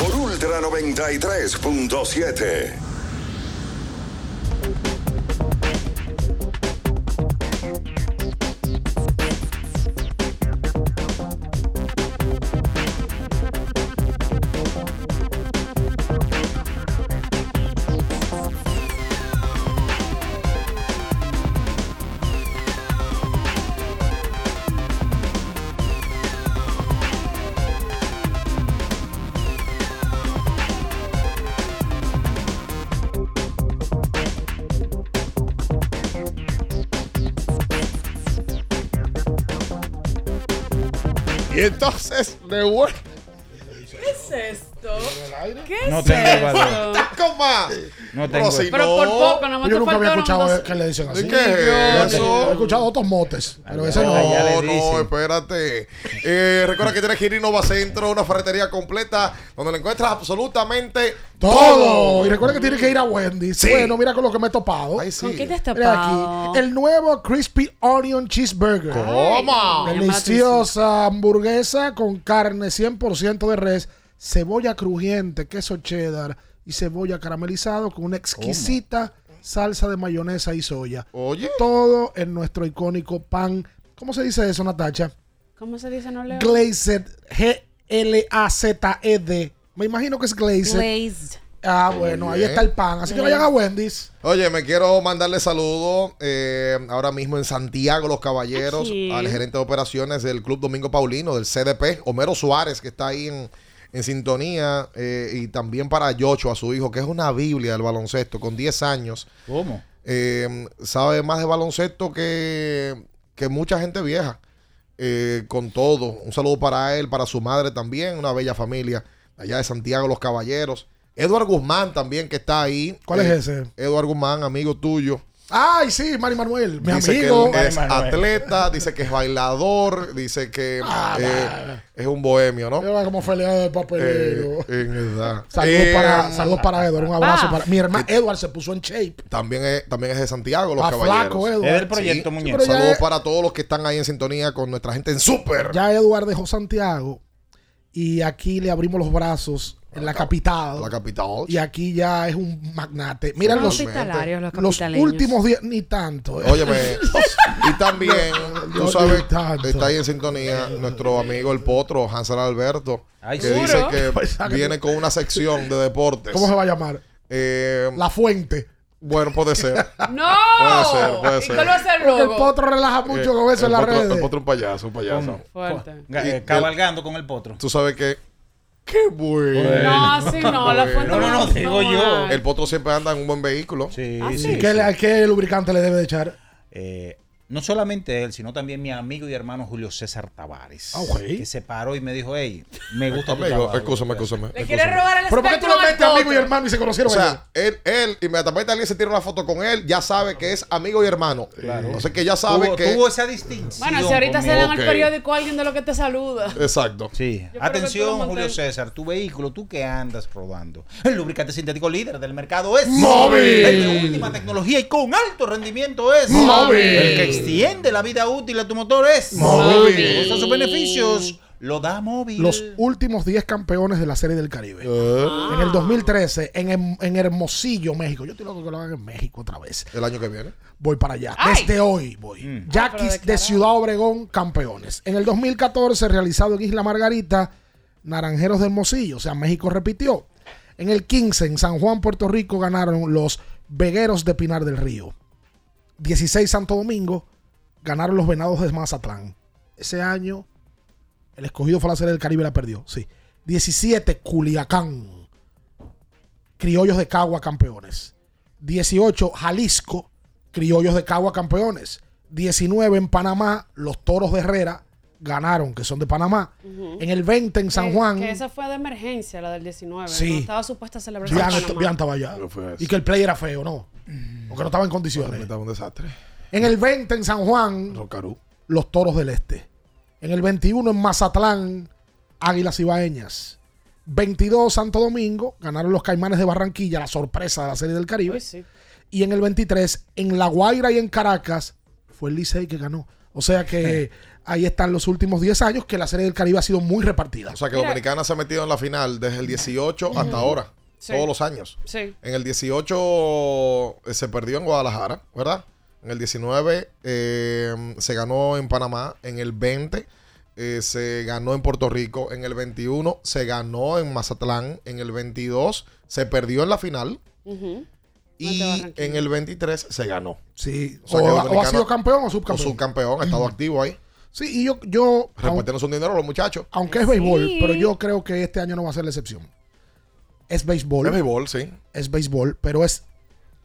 por Ultra 93.7. Entonces, de vuelta. ¿Qué es esto? ¿Qué No es tengo esto? valor. ¡Taco más! No Pero tengo. si Pero no- por poco, nada más Yo te nunca había escuchado dos- que le dicen así. ¿Qué es eso? He escuchado otros motes, pero ese no. le No, no, espérate. Eh, recuerda que tienes que ir a Innova Centro, una ferretería completa, donde lo encuentras absolutamente Todo. todo. Y recuerda que tienes que ir a Wendy's. Sí. Bueno, mira con lo que me he topado. Ay, sí. ¿Con qué te has aquí. El nuevo Crispy Onion Cheeseburger. ¿Cómo? Deliciosa hamburguesa con carne 100% de res, cebolla crujiente, queso cheddar y cebolla caramelizado con una exquisita salsa de mayonesa y soya. Oye. Todo en nuestro icónico pan. ¿Cómo se dice eso, Natacha? ¿Cómo se dice, no leo? Glazed. G-L-A-Z-E-D. E Me imagino que es glazed. Glazed. Ah, bueno, ahí está el pan. Así que vayan a Wendy's. Oye, me quiero mandarle saludos eh, ahora mismo en Santiago, Los Caballeros, Aquí. al gerente de operaciones del Club Domingo Paulino, del CDP, Homero Suárez, que está ahí en, en sintonía, eh, y también para Yocho, a su hijo, que es una Biblia del baloncesto, con 10 años. ¿Cómo? Eh, sabe más de baloncesto que, que mucha gente vieja eh, con todo. Un saludo para él, para su madre también, una bella familia allá de Santiago Los Caballeros. Eduard Guzmán también que está ahí. ¿Cuál es Eh, ese? Eduard Guzmán, amigo tuyo. Ay, sí, Mari Manuel, mi dice amigo. que él es Manuel. atleta, dice que es bailador, dice que Ah, eh, es un bohemio, ¿no? Lleva como pelea de papelero. Eh, en edad. Saludos Eh, para, saludos para Edward, un abrazo Ah. para mi hermano Edward se puso en shape. También es, también es de Santiago, los Ah, caballeros. flaco, Edward. Es del proyecto, Sí. pero ya Saludos para todos los que están ahí en sintonía con nuestra gente en Super. Ya Edward dejó Santiago y aquí le abrimos los brazos en la capital. La capital. Y aquí ya es un magnate. Mira los, los últimos días, ni tanto. eh. Óyeme, y también, tú sabes, está ahí en sintonía nuestro amigo el potro, Hansel Alberto, Ay, que dice que Pues, ¿sabe viene con una sección de deportes. ¿Cómo se va a llamar? Eh, La fuente. bueno, puede ser. ¡No! Puede ser, puede ¿Y ser. ser el el potro relaja mucho Eh, con eso en las potro- redes. El potro es un payaso, un payaso. Fuerte. Y el- cabalgando con el potro. Tú sabes que. ¡Qué bueno! No, así no, la fuente No, no, no, digo yo. El potro siempre anda en un buen vehículo. Sí, Ah, sí. sí. ¿Qué, le- qué lubricante le debe de echar? Eh, no solamente él, sino también mi amigo y hermano Julio César Tavares. Ah, ok. Que se paró y me dijo, hey, me gusta tu Amigo, trabajo". escúchame, escúchame. Le quiere robar el ¿Pero por qué tú al metes amigo y hermano y se O conocieron ellos? sea, él, él, inmediatamente alguien se tira una foto con él, ya sabe que es amigo y hermano. Claro. O sea que ya sabe tuvo, que. tuvo esa distinción. Bueno, si ahorita conmigo. se dan el periódico alguien de lo que te saluda. Exacto. Sí. Yo Atención, lo Julio César, tu vehículo, tú que andas rodando. El lubricante sintético líder del mercado es Móvil. El de última tecnología y con alto rendimiento es Móvil. El que extiende la vida útil de tu motor es Móvil. Todos sus beneficios lo da móvil. Los últimos 10 campeones de la Serie del Caribe. Eh, En el 2013, en, Hem- en Hermosillo, México. Yo estoy loco que lo hagan en México otra vez. el año que viene. Voy para allá. ¡Ay! Desde hoy voy. Mm. Ah, Yaquis de. Ciudad Obregón, campeones. En el 2014, realizado en Isla Margarita, Naranjeros de Hermosillo. O sea, México repitió. En el 15, en San Juan, Puerto Rico, ganaron los Vegueros de Pinar del Río. 16, Santo Domingo, ganaron los Venados de Mazatlán. Ese año, el escogido fue a la Serie del Caribe y la perdió. Sí. 17, Culiacán. Criollos de Cagua, campeones. 18, Jalisco, Criollos de Cagua, campeones. 19, en Panamá, los Toros de Herrera ganaron, que son de Panamá. En el 20, en San Que- Juan, Que esa fue de emergencia, la del 19. Sí. ¿no? Estaba supuesta a celebrarse Bian, en Panamá. Bian estaba allá. ¿Qué fue eso? Y que el play era feo, ¿no? O que no estaba en condiciones. Estaba un desastre. En el 20, en San Juan, Rocarú. los Toros del Este. En el 21, en Mazatlán, Águilas Ibaeñas. 22, Santo Domingo, ganaron los Caimanes de Barranquilla, la sorpresa de la Serie del Caribe. Sí. Y en el 23, en La Guaira y en Caracas, fue el Licey que ganó. O sea que ahí están los últimos 10 años que la Serie del Caribe ha sido muy repartida. O sea que Mira. Dominicana se ha metido en la final desde el 18 hasta ahora. Sí. Todos los años. Sí. En el 18 eh, se perdió en Guadalajara, ¿verdad? En el 19 eh, se ganó en Panamá. En el 20 eh, se ganó en Puerto Rico. En el 21 se ganó en Mazatlán. En el 22 se perdió en la final. Y en el 23 se ganó. Sí. O sea O, que o ha sido campeón o O subcampeón. subcampeón, ha estado activo ahí. Sí, y yo, yo Repartiendo su dinero a los muchachos. aunque es béisbol, pero yo creo que este año no va a ser la excepción. Es béisbol. Es béisbol, sí. es béisbol, pero es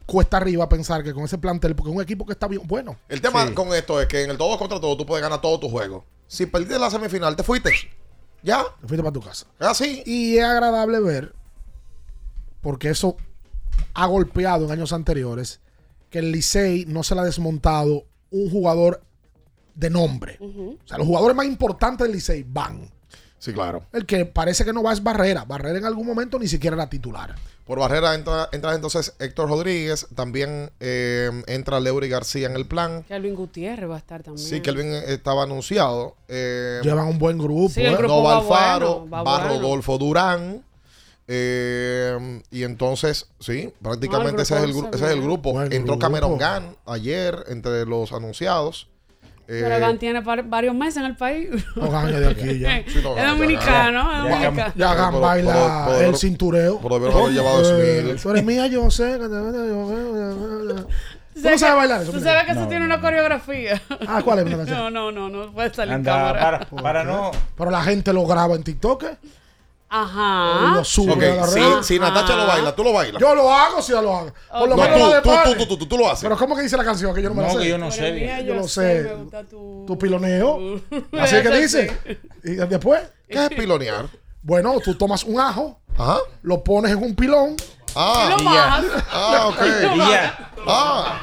cuesta arriba pensar que con ese plantel, porque es un equipo que está bien bueno. El tema Sí. con esto es que en el todo contra todo tú puedes ganar todos tus juegos. Si perdiste la semifinal, te fuiste. Ya. Te fuiste para tu casa. Es así. Y es agradable ver, porque eso ha golpeado en años anteriores, que el Licey no se le ha desmontado un jugador de nombre. O sea, los jugadores más importantes del Licey van. Sí, claro. El que parece que no va es Barrera. Barrera en algún momento ni siquiera era titular. Por barrera entra, entra entonces Héctor Rodríguez. También eh, entra Leury García en el plan. Kelvin Gutiérrez va a estar también. Sí, Kelvin estaba anunciado. Eh, Llevan un buen grupo. Sí, el ¿eh? grupo Nova va Alfaro, bueno, va va bueno. Rodolfo Durán. eh, y entonces, sí, prácticamente No, ese, es el, ese es el grupo. Buen Entró grupo. Cameron Gann ayer entre los anunciados. Eh, Pero Gan tiene varios meses en el país. No gana de aquí ya. Sí, no, es dominicano, ya, es ya, dominicano. Ya Gan baila pero- pero- el cintureo. pero debieron haber llevado a Smith. Tú eres mía, yo sé. Tú ¿Tú no sabes bailar eso? Tú sabes que eso No, tiene no, una coreografía. Ah, ¿cuál es? No, no, no, no puede salir Anda, cámara. para, para no. Pero la gente lo graba en TikTok. ¿eh? Ajá. Lo a la si, red. si Natacha lo baila, tú lo bailas. Yo lo hago si ya lo hago. Por lo No, menos tú, la de tú, tú, tú, tú, tú lo haces. Pero ¿cómo que dice la canción? Que yo no me la No, sé. que yo no sé. mía, Yo yo lo sé, sé. me gusta tu... Tu piloneo. Así es que dice. Y después. ¿Qué es pilonear? Bueno, tú tomas un ajo, Ajá. lo pones en un pilón. Ah, Y lo ah, ok. Y ya. Ah,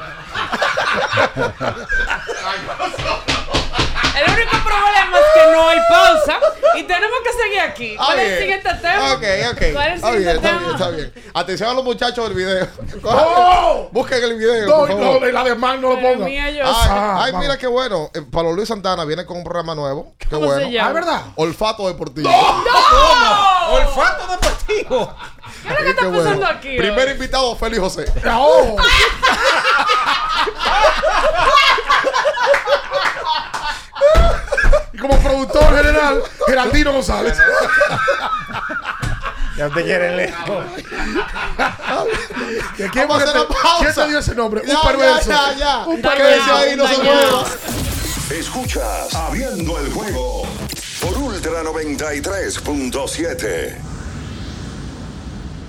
El único problema es que no hay pausa y tenemos que seguir aquí. ¿Cuál es el siguiente tema? Ok, ok. ¿Cuál es el Está bien, siguiente está tema? bien, está bien. Atención a los muchachos del video. ¡Oh! Busquen el video, No, por favor. no, la de no lo Pero ponga. mía, yo Ay, sé. Ah, ay, mira qué bueno. Eh, Pablo Luis Santana viene con un programa nuevo. Qué ¿Cómo bueno. se llama? Ah, ¿es verdad? Olfato deportivo. Olfato deportivo. ¿Qué es lo que está Qué bueno. pasando aquí? Primer hoy? invitado, Félix José. ¡Oh! y como productor general, Geraldino González. Ya te quieren lejos. ¿De quién, a hacer la te- pausa. ¿Quién te dio ese nombre? Ya, un perverso. ya, ya, ya. Un perverso. ahí, no se mueva. Escuchas Abriendo el juego por Ultra 93.7.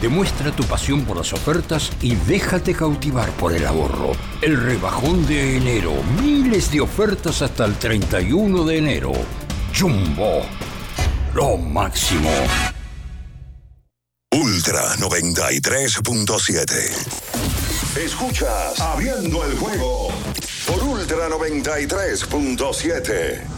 Demuestra tu pasión por las ofertas y déjate cautivar por el ahorro. El rebajón de enero. Miles de ofertas hasta el 31 de enero. Jumbo. Lo máximo. Ultra 93.7. Escuchas Abriendo el juego por Ultra 93.7.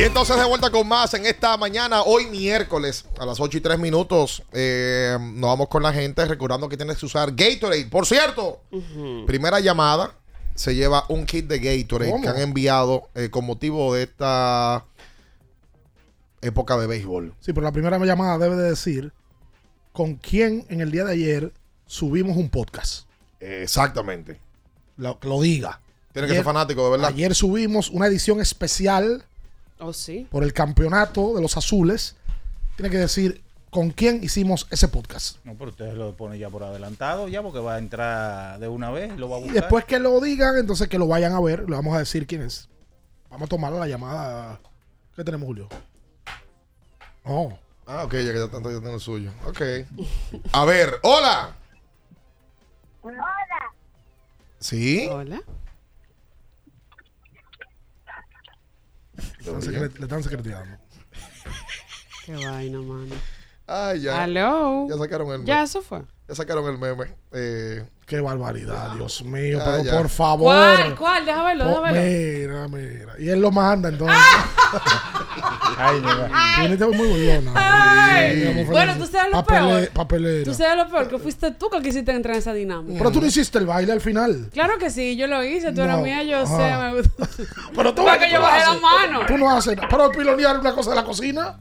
Y entonces de vuelta con más en esta mañana, hoy miércoles, a las 8 y 3 minutos. eh, nos vamos con la gente recordando que tienes que usar Gatorade. Por cierto, primera llamada, se lleva un kit de Gatorade ¿Cómo? que han enviado eh, con motivo de esta época de béisbol. Sí, pero la primera llamada debe de decir con quién en el día de ayer subimos un podcast. Exactamente. Lo diga. Tiene que ser fanático, de verdad. Ayer subimos una edición especial Oh, sí. por el campeonato de los azules. Tiene que decir con quién hicimos ese podcast. No, pero ustedes lo ponen ya por adelantado, ya porque va a entrar de una vez, lo va a Y después que lo digan, entonces que lo vayan a ver, le vamos a decir quién es. Vamos a tomar la llamada. ¿Qué tenemos, Julio? Oh. Ah, ok, ya que ya tanto ya tengo el suyo. Ok. A ver, hola. Hola. ¿Sí? Hola. Le están secreteando. Qué vaina, mano. Ay, ya. Aló. Ya sacaron el Ya, meme. eso fue. Ya sacaron el meme. Eh, Qué barbaridad, Dios mío. Ya, pero ya. por favor. ¿Cuál? ¿Cuál? Deja verlo, deja Oh, verlo. mira, mira. Y él lo manda entonces. Ay, mira. Tiene muy bullona. Ay. Bueno, tú sabes lo papele- peor. Papelera. Tú sabes lo peor, que fuiste tú que quisiste entrar en esa dinámica. Pero tú no hiciste el baile al final. Claro que sí, yo lo hice, tú eras No. mía, yo Ah. sé, me. Pero tú Para que yo tú bajé la mano. Tú no haces nada. Pero pilonear una cosa de la cocina.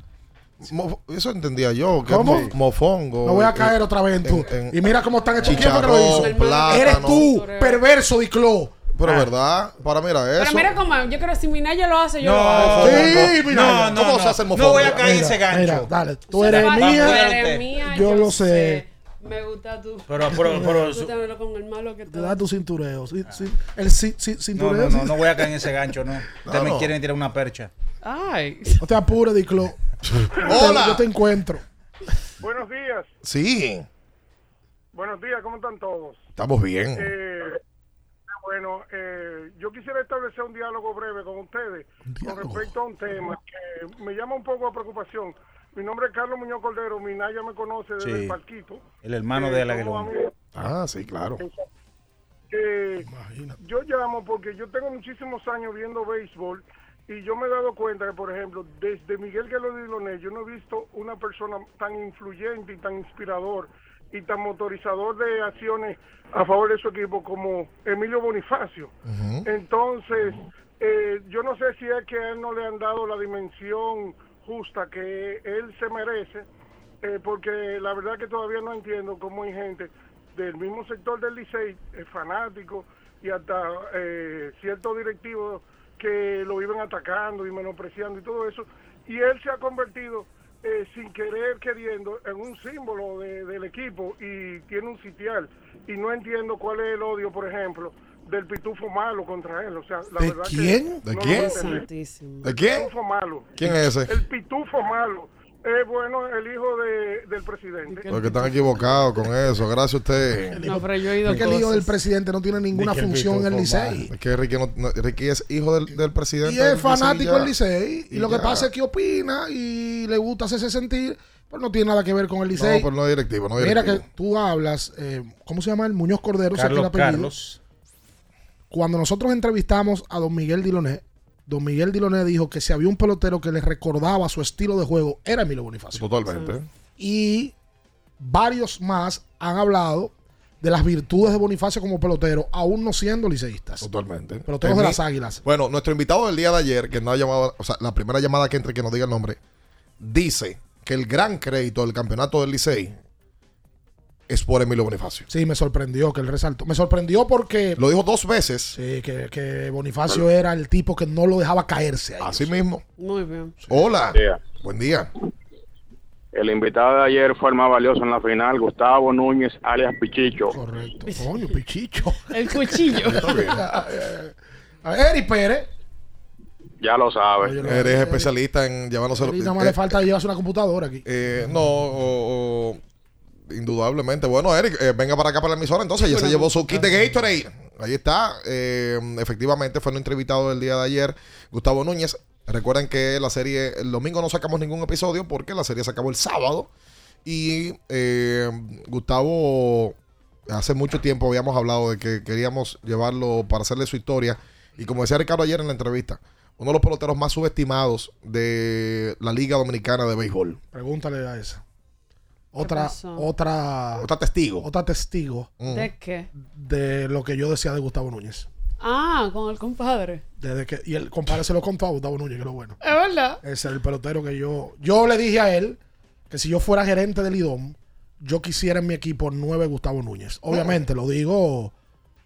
Mo- eso entendía yo. Que ¿Cómo? mo- mofongo. No voy a eh, caer otra vez en tú. en- y mira cómo están hechos. ¿Quién que lo hizo? plátano. Eres tú, perverso, Diclo. Pero verdad, para mira eso. Pero mira cómo, yo creo que si Minaya lo hace, yo No, lo hago. Sí, mira. no, no, ¿Cómo no. se hace el No mofongo? voy a caer en ese gancho. Mira, dale. Tú eres mía. Tú eres mía, Yo lo sé. Me gusta tú. Pero, pero, pero, verlo con el malo que Te te da tu cintureo. Sí, sí. El ci- ci- no, cintureo. no, no, no voy a caer en ese gancho, no. Ustedes me no. quieren tirar una percha. Ay. No te apures, Diclo. Hola. Yo te encuentro. Buenos días, Sí, buenos días, ¿cómo están todos? estamos bien. Eh, bueno, eh, yo quisiera establecer un diálogo breve con ustedes con respecto a un tema que me llama un poco a preocupación. Mi nombre es Carlos Muñoz Cordero, mi Naya me conoce desde Sí. el Parquito. El hermano Eh, de amigos. Ah, sí, claro. Eh, yo llamo porque yo tengo muchísimos años viendo béisbol y yo me he dado cuenta que, por ejemplo, desde Miguel Guerrero Diloné, yo no he visto una persona tan influyente y tan inspirador y tan motorizador de acciones a favor de su equipo como Emilio Bonifacio. Entonces, eh, yo no sé si es que a él no le han dado la dimensión justa que él se merece, eh, porque la verdad que todavía no entiendo cómo hay gente del mismo sector del Licey, eh, fanático y hasta eh, ciertos directivos que lo iban atacando y menospreciando y todo eso, y él se ha convertido eh, sin querer queriendo en un símbolo de- del equipo y tiene un sitial y no entiendo cuál es el odio, por ejemplo, del pitufo malo contra él, o sea, la ¿De verdad que quién? ¿De no lo quién? ¿De quién? Pitufo malo. ¿Quién es ese? El pitufo malo. Es bueno, el hijo de, del presidente. Porque están equivocados con eso. Gracias a usted. No, pero yo he oído Porque el hijo del presidente no tiene ninguna función en el Licey. Es que Ricky, no- no- Ricky es hijo del, del presidente. Y es fanático del Licey. Y, Y lo que pasa es que opina y le gusta hacerse sentir. Pero no tiene nada que ver con el. Licey. No, pero no es directivo. No Mira que tú hablas, eh, ¿cómo se llama? El Muñoz Cordero, Carlos. Carlos. Cuando nosotros entrevistamos a don Miguel Diloné, don Miguel Diloné dijo que si había un pelotero que le recordaba su estilo de juego, era Emilio Bonifacio. Totalmente. Y varios más han hablado de las virtudes de Bonifacio como pelotero, aún no siendo liceístas. Totalmente. Peloteros En de mi- las Águilas. Bueno, nuestro invitado del día de ayer, que no ha llamado, o sea, la primera llamada que entre que nos diga el nombre, dice que el gran crédito del campeonato del Licey es por Emilio Bonifacio. Sí, me sorprendió que él resaltó. Me sorprendió porque Lo dijo dos veces. sí, que, que Bonifacio era el tipo que no lo dejaba caerse. ahí. Así mismo. Muy bien. Hola. Buen día. Buen día. El invitado de ayer fue el más valioso en la final, Gustavo Núñez, alias Pichicho. Correcto. Coño, pichicho. El cuchillo. A ver, Eri Pérez. Ya lo sabes. Oye, lo- Eres especialista en llevándose. Eri nada más eh, le falta llevarse una computadora aquí. eh, no, o- o- indudablemente. Bueno, Eric, eh, venga para acá para la emisora. Entonces, ya se llevó su kit de Gatorade. Ahí está. Eh, efectivamente, fue nuestro invitado del día de ayer, Gustavo Núñez. Recuerden que la serie, el domingo no sacamos ningún episodio porque la serie se acabó el sábado. Y eh, Gustavo, hace mucho tiempo habíamos hablado de que queríamos llevarlo para hacerle su historia. Y como decía Ricardo ayer en la entrevista, uno de los peloteros más subestimados de la Liga Dominicana de Béisbol. Pregúntale a esa. Otra, otra, Otra testigo. otra testigo ¿De qué? de lo que yo decía de Gustavo Núñez. Ah, con el compadre. Desde que, y el compadre se lo contó a Gustavo Núñez, que es lo bueno. Es verdad. Es el pelotero que yo. Yo le dije a él que si yo fuera gerente del IDOM, yo quisiera en mi equipo nueve Gustavo Núñez. Obviamente lo digo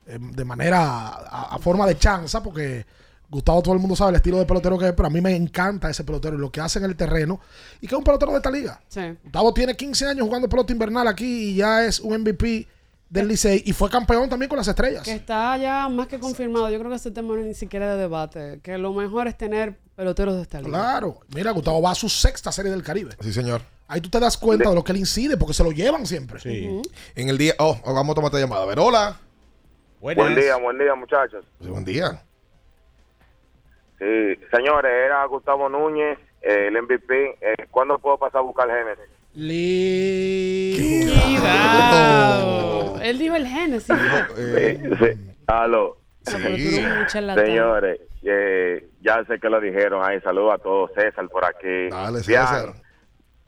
eh, de manera a, a forma de chanza, porque Gustavo todo el mundo sabe el estilo de pelotero que es, pero a mí me encanta ese pelotero y lo que hace en el terreno y que es un pelotero de esta liga. Sí. Gustavo tiene 15 años jugando pelota invernal aquí y ya es un MVP del Licey y fue campeón también con las estrellas. Que está ya más que confirmado. Yo creo que ese tema no es ni siquiera de debate. Que lo mejor es tener peloteros de esta liga. Claro. Mira, Gustavo va a su sexta serie del Caribe. Sí, señor. Ahí tú te das cuenta de lo que él incide, porque se lo llevan siempre. En el día. Oh, vamos a tomar esta llamada. A ver, hola. Buen día, buen día, muchachos. Sí, buen día. Sí, señores, era Gustavo Núñez, eh, el MVP. Eh, ¿Cuándo puedo pasar a buscar el Génesis? Cuidado. Él dijo el Génesis. Sí, sí. Aló. charlatán. Señores, eh, ya sé que lo dijeron ahí. Saludos a todos. César por aquí. Dale, César.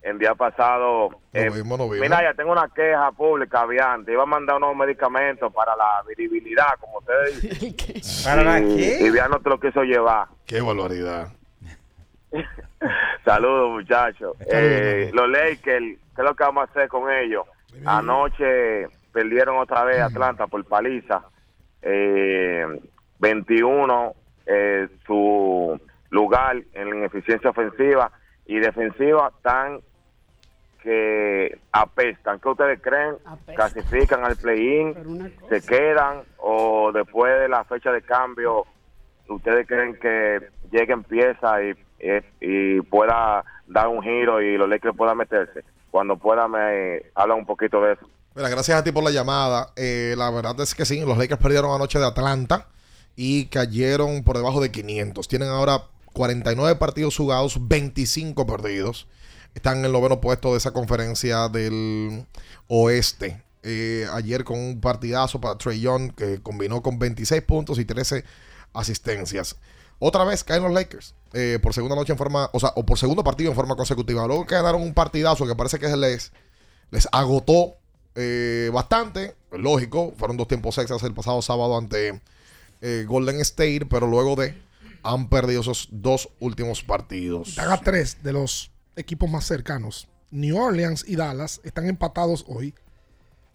El día pasado. eh, vimos, vimos. mira, ya tengo una queja pública, Bian. Te iba a mandar unos medicamentos para la virilidad, como ustedes dicen. ¿Para la Y- qué? Y Bian no te lo quiso llevar. Qué barbaridad. Saludos, muchachos. Eh, los Lakers, ¿qué es lo que vamos a hacer con ellos? Anoche perdieron otra vez Atlanta por paliza. Eh, 21, eh, su lugar en eficiencia ofensiva y defensiva tan que apestan. ¿Qué ustedes creen? ¿Clasifican al play-in? ¿Se quedan? ¿O después de la fecha de cambio, ustedes creen que lleguen pieza y, y, y pueda dar un giro y los Lakers puedan meterse? Cuando pueda me habla un poquito de eso. Mira, gracias a ti por la llamada. Eh, la verdad es que sí, los Lakers perdieron anoche de Atlanta y cayeron por debajo de 500. Tienen ahora 49 partidos jugados, 25 perdidos. Están en el noveno puesto de esa conferencia del oeste. Eh, ayer con un partidazo para Trey Young que combinó con 26 puntos y 13 asistencias. Otra vez caen los Lakers eh, por segunda noche en forma, o sea, o por segundo partido en forma consecutiva. Luego ganaron un partidazo que parece que les, les agotó eh, bastante. Lógico, fueron dos tiempos extras el pasado sábado ante Golden State, pero luego de han perdido esos dos últimos partidos. Haga tres de los equipos más cercanos. New Orleans y Dallas están empatados hoy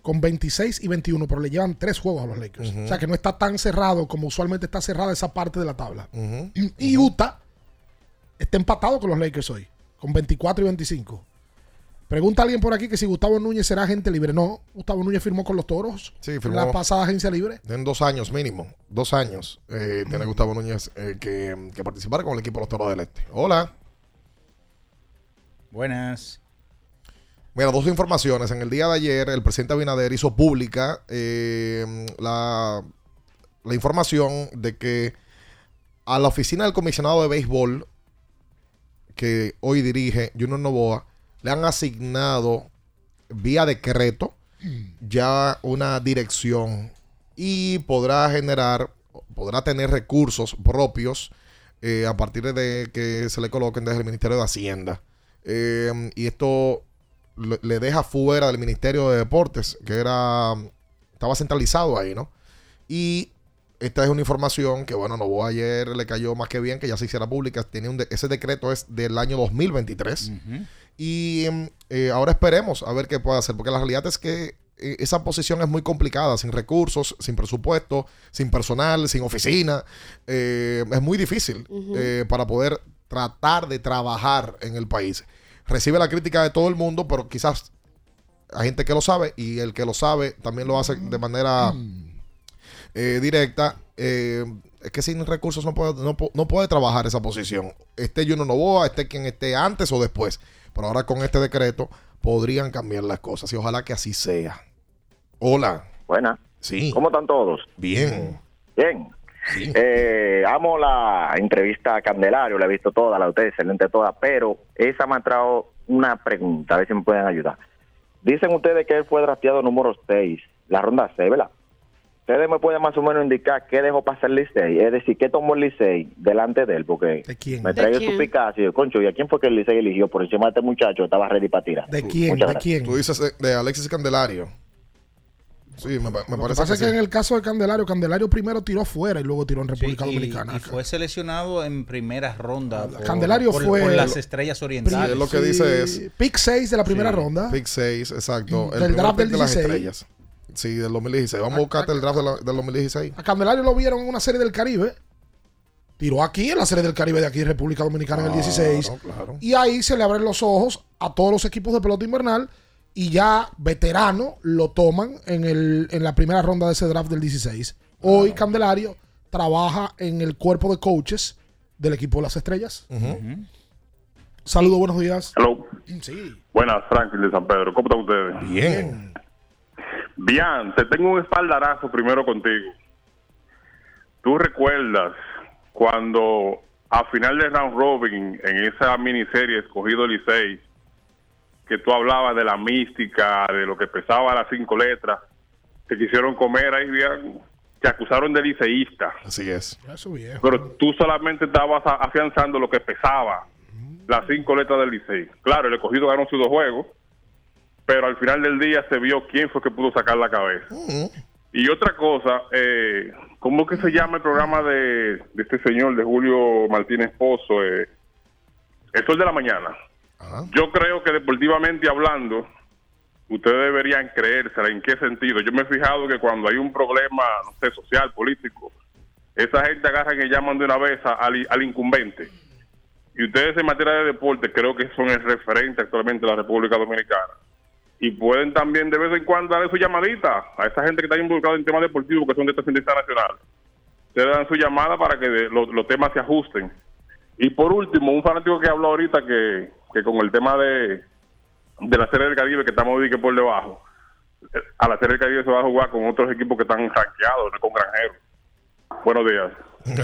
con 26 y 21, pero le llevan tres juegos a los Lakers. O sea que no está tan cerrado como usualmente está cerrada esa parte de la tabla. Y Utah está empatado con los Lakers hoy, con 24 y 25. Pregunta alguien por aquí que si Gustavo Núñez será agente libre. No, Gustavo Núñez firmó con los toros. Sí, en firmó. la pasada agencia libre. En dos años mínimo, dos años, eh, tiene Gustavo Núñez eh, que, que participar con el equipo de los Toros del Este. Hola. Buenas. Mira, dos informaciones. En el día de ayer, el presidente Abinader hizo pública eh, la, información de que a la oficina del comisionado de béisbol, que hoy dirige Junior Novoa, le han asignado vía decreto ya una dirección y podrá generar, podrá tener recursos propios eh, a partir de que se le coloquen desde el Ministerio de Hacienda. Eh, y esto le, deja fuera del Ministerio de Deportes, que era estaba centralizado ahí, ¿no? Y esta es una información que, bueno, Novoa ayer le cayó más que bien que ya se hiciera pública. Tiene un de- ese decreto es del año 2023. Y em, eh, ahora esperemos a ver qué puede hacer, porque la realidad es que eh, esa posición es muy complicada, sin recursos, sin presupuesto, sin personal, sin oficina. Eh, es muy difícil eh, para poder tratar de trabajar en el país. Recibe la crítica de todo el mundo, pero quizás hay gente que lo sabe y el que lo sabe también lo hace de manera eh, directa. Eh, es que sin recursos no puede, no, no puede trabajar esa posición. Esté Juno Novoa, esté quien esté antes o después. Pero ahora con este decreto podrían cambiar las cosas y ojalá que así sea. Hola. Buena. Sí. ¿Cómo están todos? Bien. Bien. Eh, amo la entrevista a Candelario, la he visto toda, la de ustedes, excelente toda, pero esa me ha traído una pregunta, a ver si me pueden ayudar. Dicen ustedes que él fue drafteado número 6, la ronda 6, ¿verdad? ustedes me pueden más o menos indicar qué dejó pasar el Licey, es decir, qué tomó el Licey delante de él, porque me ¿De trae quién? su y yo, concho, ¿y a quién fue que el Licey eligió por encima de este muchacho? Estaba ready para tirar. ¿De quién? Muchas ¿De gracias. quién? Tú dices eh, de Alexis Candelario. Sí, me, pa- me Lo que parece pasa que, es que en el caso de Candelario, Candelario primero tiró fuera y luego tiró en República y, Dominicana. y fue seleccionado en primera ronda. por- Candelario por- fue por las el- estrellas orientales. Sí, lo que dice es- Pick 6 de la primera Sí, ronda. Pick 6, exacto. El del draft del de las 16. estrellas. Sí, del 2016. Vamos a buscarte el draft de la- del 2016. A Candelario lo vieron en una serie del Caribe. Tiró aquí en la serie del Caribe de aquí, República Dominicana, en el 16. claro. Y ahí se le abren los ojos a todos los equipos de pelota invernal. Y ya veterano lo toman en, el, en la primera ronda de ese draft del 16. Hoy Candelario trabaja en el cuerpo de coaches del equipo de las estrellas. Saludos, buenos días. Hello. Sí. Buenas, Franklin de San Pedro. ¿Cómo están ustedes? Bien. Bien, te tengo un espaldarazo primero contigo. ¿Tú recuerdas cuando a final de round robin en esa miniserie escogido Licey que tú hablabas de la mística, de lo que pesaba las cinco letras, te quisieron comer ahí, bien, te acusaron de liceísta. Así es. Eso viejo. Pero tú solamente estabas afianzando lo que pesaba, las cinco letras del Licey. Claro, el escogido ganó sus dos juegos, pero al final del día se vio quién fue que pudo sacar la cabeza. Y otra cosa, eh, ¿cómo que se llama el programa de, de este señor, de Julio Martínez Pozo? Eh, el Sol de la Mañana. Yo creo que deportivamente hablando, ustedes deberían creérsela. ¿En qué sentido? Yo me he fijado que cuando hay un problema, no sé, social, político, esa gente agarra y llaman de una vez al, al incumbente. Y ustedes en materia de deporte creo que son el referente actualmente de la República Dominicana. Y pueden también de vez en cuando darle su llamadita a esa gente que está involucrada en temas deportivos que son de trascendencia nacional. Ustedes dan su llamada para que los temas se ajusten. Y por último, un fanático que habló ahorita que, que con el tema de, de la Serie del Caribe que estamos dique por debajo, eh, a la Serie del Caribe se va a jugar con otros equipos que están rankeados, no con granjeros. Buenos días.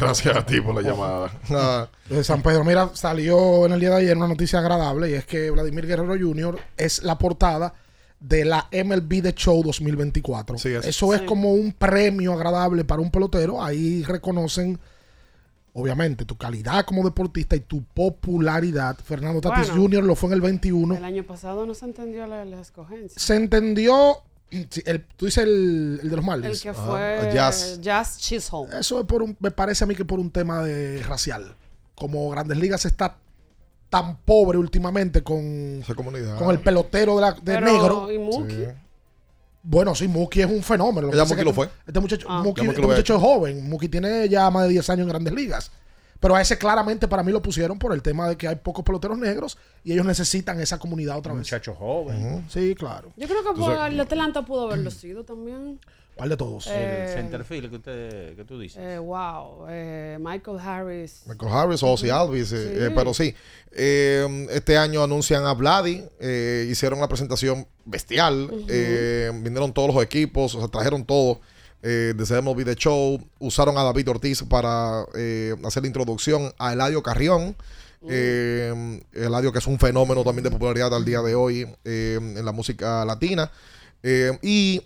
Gracias a ti por la llamada. De San Pedro. Mira, salió en el día de ayer una noticia agradable y es que Vladimir Guerrero Jr. es la portada de la MLB The Show 2024. Eso es Sí. como un premio agradable para un pelotero. Ahí reconocen, obviamente, tu calidad como deportista y tu popularidad. Fernando Tatis Bueno. Jr. lo fue en el 21. El año pasado no se entendió la, la escogencia. Se entendió. sí, el- tú dices el, el de los Marlins. El que fue Jazz. Jazz Chisholm. Eso es por un, me parece a mí que por un tema de racial. Como Grandes Ligas está tan pobre últimamente con, comunidad. con el pelotero de, la- de Pero, negro. ¿y Mookie? Bueno, sí, Mookie es un fenómeno. Ya que pasa Mookie es lo fue. Este muchacho, Ah. Mookie- Ya Mookie este lo muchacho es joven. Mookie tiene ya más de 10 años en Grandes Ligas. Pero a ese claramente para mí lo pusieron por el tema de que hay pocos peloteros negros y ellos necesitan esa comunidad otra vez. Muchacho joven. Sí, claro. Yo creo que Entonces- por el Atlanta pudo haberlo sido también. ¿Cuál de todos? Eh, el centerfield que, usted, que tú dices. Eh, wow. Eh, Michael Harris. Michael Harris o Ozzy Alvis, eh, Sí. eh, pero sí. Eh, este año anuncian a Vladi, eh, hicieron una presentación bestial, eh, vinieron todos los equipos, o sea, trajeron todo. Eh, desde MLB The Show, usaron a David Ortiz para eh, hacer la introducción a Eladio Carrión. Eh, Eladio, que es un fenómeno también de popularidad al día de hoy eh, en la música latina. Eh, y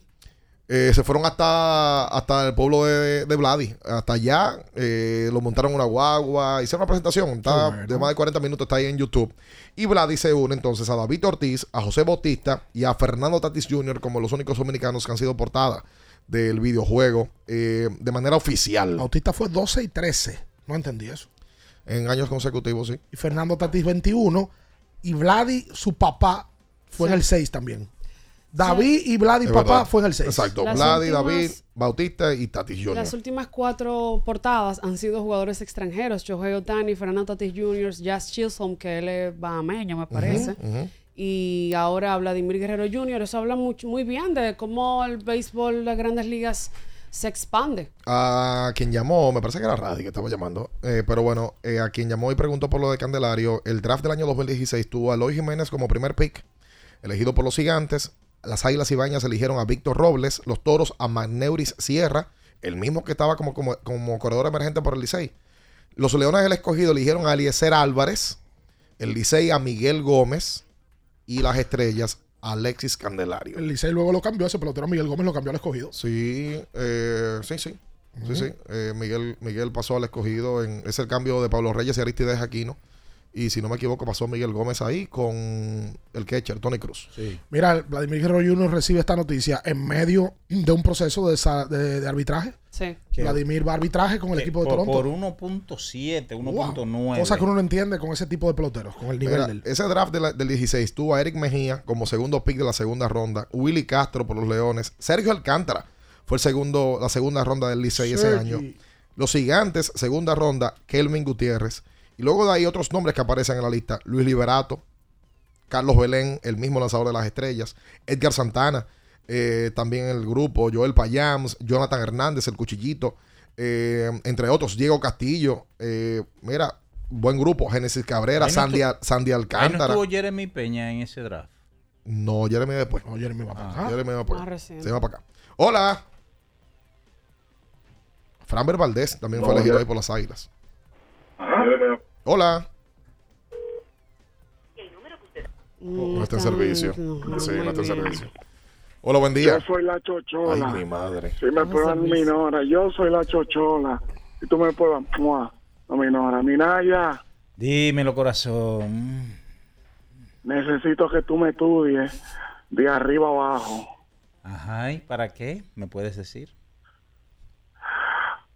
eh, se fueron hasta, hasta el pueblo de, de Vladi, hasta allá, eh, lo montaron una guagua, hicieron una presentación, está de más de 40 minutos, está ahí en YouTube. Y Vladi se une entonces a David Ortiz, a José Bautista y a Fernando Tatis Jr. como los únicos dominicanos que han sido portada del videojuego eh, de manera oficial. Bautista fue 12 y 13. No entendí eso. En años consecutivos, sí. Y Fernando Tatis 21. Y Vladi, su papá, fue en el 6 también. David y Vladi, papá, verdad. fue en el 6. Exacto. Las Vladi, últimas- David, Bautista y Tatis Jr. Las últimas cuatro portadas han sido jugadores extranjeros. Shohei Otani, Fernando Tatis Jr., Jazz Chisholm, que él es bahameño, me parece. Y ahora Vladimir Guerrero Jr. Eso habla mucho, muy bien de cómo el béisbol de grandes ligas se expande. A quien llamó, me parece que era Radi que estaba llamando, eh, pero bueno, eh, a quien llamó y preguntó por lo de Candelario, el draft del año 2016 tuvo a Eloy Jiménez como primer pick, elegido por los gigantes. Las Águilas Ibañas eligieron a Víctor Robles, los Toros a Magneuris Sierra, el mismo que estaba como, como, como corredor emergente por el Licey. Los Leones del Escogido eligieron a Eliezer Álvarez, el Licey a Miguel Gómez y las Estrellas Alexis Candelario. El Licey luego lo cambió, ese pelotero Miguel Gómez lo cambió al escogido. Sí, eh, sí, sí. Sí, sí. Eh, Miguel, Miguel pasó al escogido. En, es el cambio de Pablo Reyes y Aristides Aquino. Y si no me equivoco, pasó Miguel Gómez ahí con el catcher, Tony Cruz. Mira, Vladimir Guerrero Jr. recibe esta noticia en medio de un proceso de, sa- de- de arbitraje. Sí. Vladimir va a arbitraje con el Que equipo de por, Toronto. por 1.7, 1.9. Cosa que uno no entiende con ese tipo de peloteros, con el nivel Mira, del. ese draft de la- del 16 tuvo a Eric Mejía como segundo pick de la segunda ronda, Willy Castro por los Leones, Sergio Alcántara fue el segundo, la segunda ronda del Licey ese año. Los Gigantes, segunda ronda, Kelvin Gutiérrez. Y luego de ahí otros nombres que aparecen en la lista. Luis Liberato, Carlos Belén, el mismo lanzador de las estrellas, Edgar Santana, eh, también en el grupo, Joel Payams, Jonathan Hernández, el cuchillito, eh, entre otros, Diego Castillo, eh, mira, buen grupo, Génesis Cabrera, no Sandy, Sandy Ahí no Alcántara. estuvo Jeremy Peña en ese draft. No, Jeremy después. No, Jeremy va para acá. Jeremy va para acá. Se va para acá. Hola. Framber Valdés también fue elegido ya- ahí por las Águilas. Hola. No está en servicio. Sí, no está en servicio. Hola, buen día. Yo soy la chochola. Ay, mi madre. Si me puedan minora, yo soy la chochola. Y tú me ¡mua! no minora. Minaya, Dímelo, corazón. necesito que tú me estudies de arriba abajo Ajá, ¿y para qué? ¿Me puedes decir?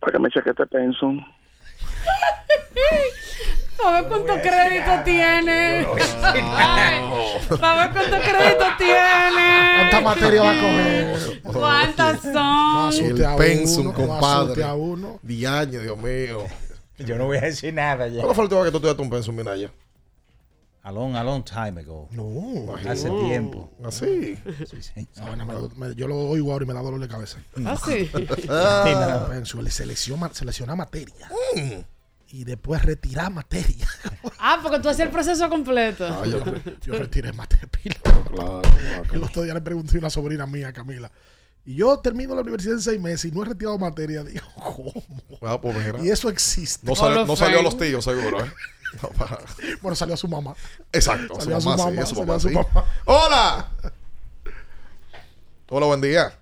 para que me cheque este pensum. Para ver cuánto crédito tiene. Para ver cuánto crédito tiene. ¿Cuánta materia va a coger? ¿Cuántas No son? a El pensum, uno, no compadre. a. Diaño, Dios mío. Yo no voy a decir nada ya. ¿Cuándo fue la última vez que tú estudiaste un pensum, Minaya? A long, a long time ago. No. Hace no. tiempo. Así. Sí, sí. Esa vaina me- me- yo lo oigo ahora y me da dolor de cabeza. ¿Ah, sí? Ah, Penso, le selecciona, selecciona materia. Y después retirar materia. Ah, porque tú hacías el proceso completo. Yo, yo retiré materia. pila. Claro, El otro día le pregunté a una sobrina mía, Camila. Y yo termino la universidad en seis meses y no he retirado materia. Digo, ¿cómo? Ah, pues mira. Y eso existe. No, salió- no salió a los tíos, seguro, ¿eh? No, para- Bueno, salió a su mamá. Exacto, a su Salió a su mamá, sí, a su salió mamá, a su sí. mamá. ¡Hola! Hola, buen día.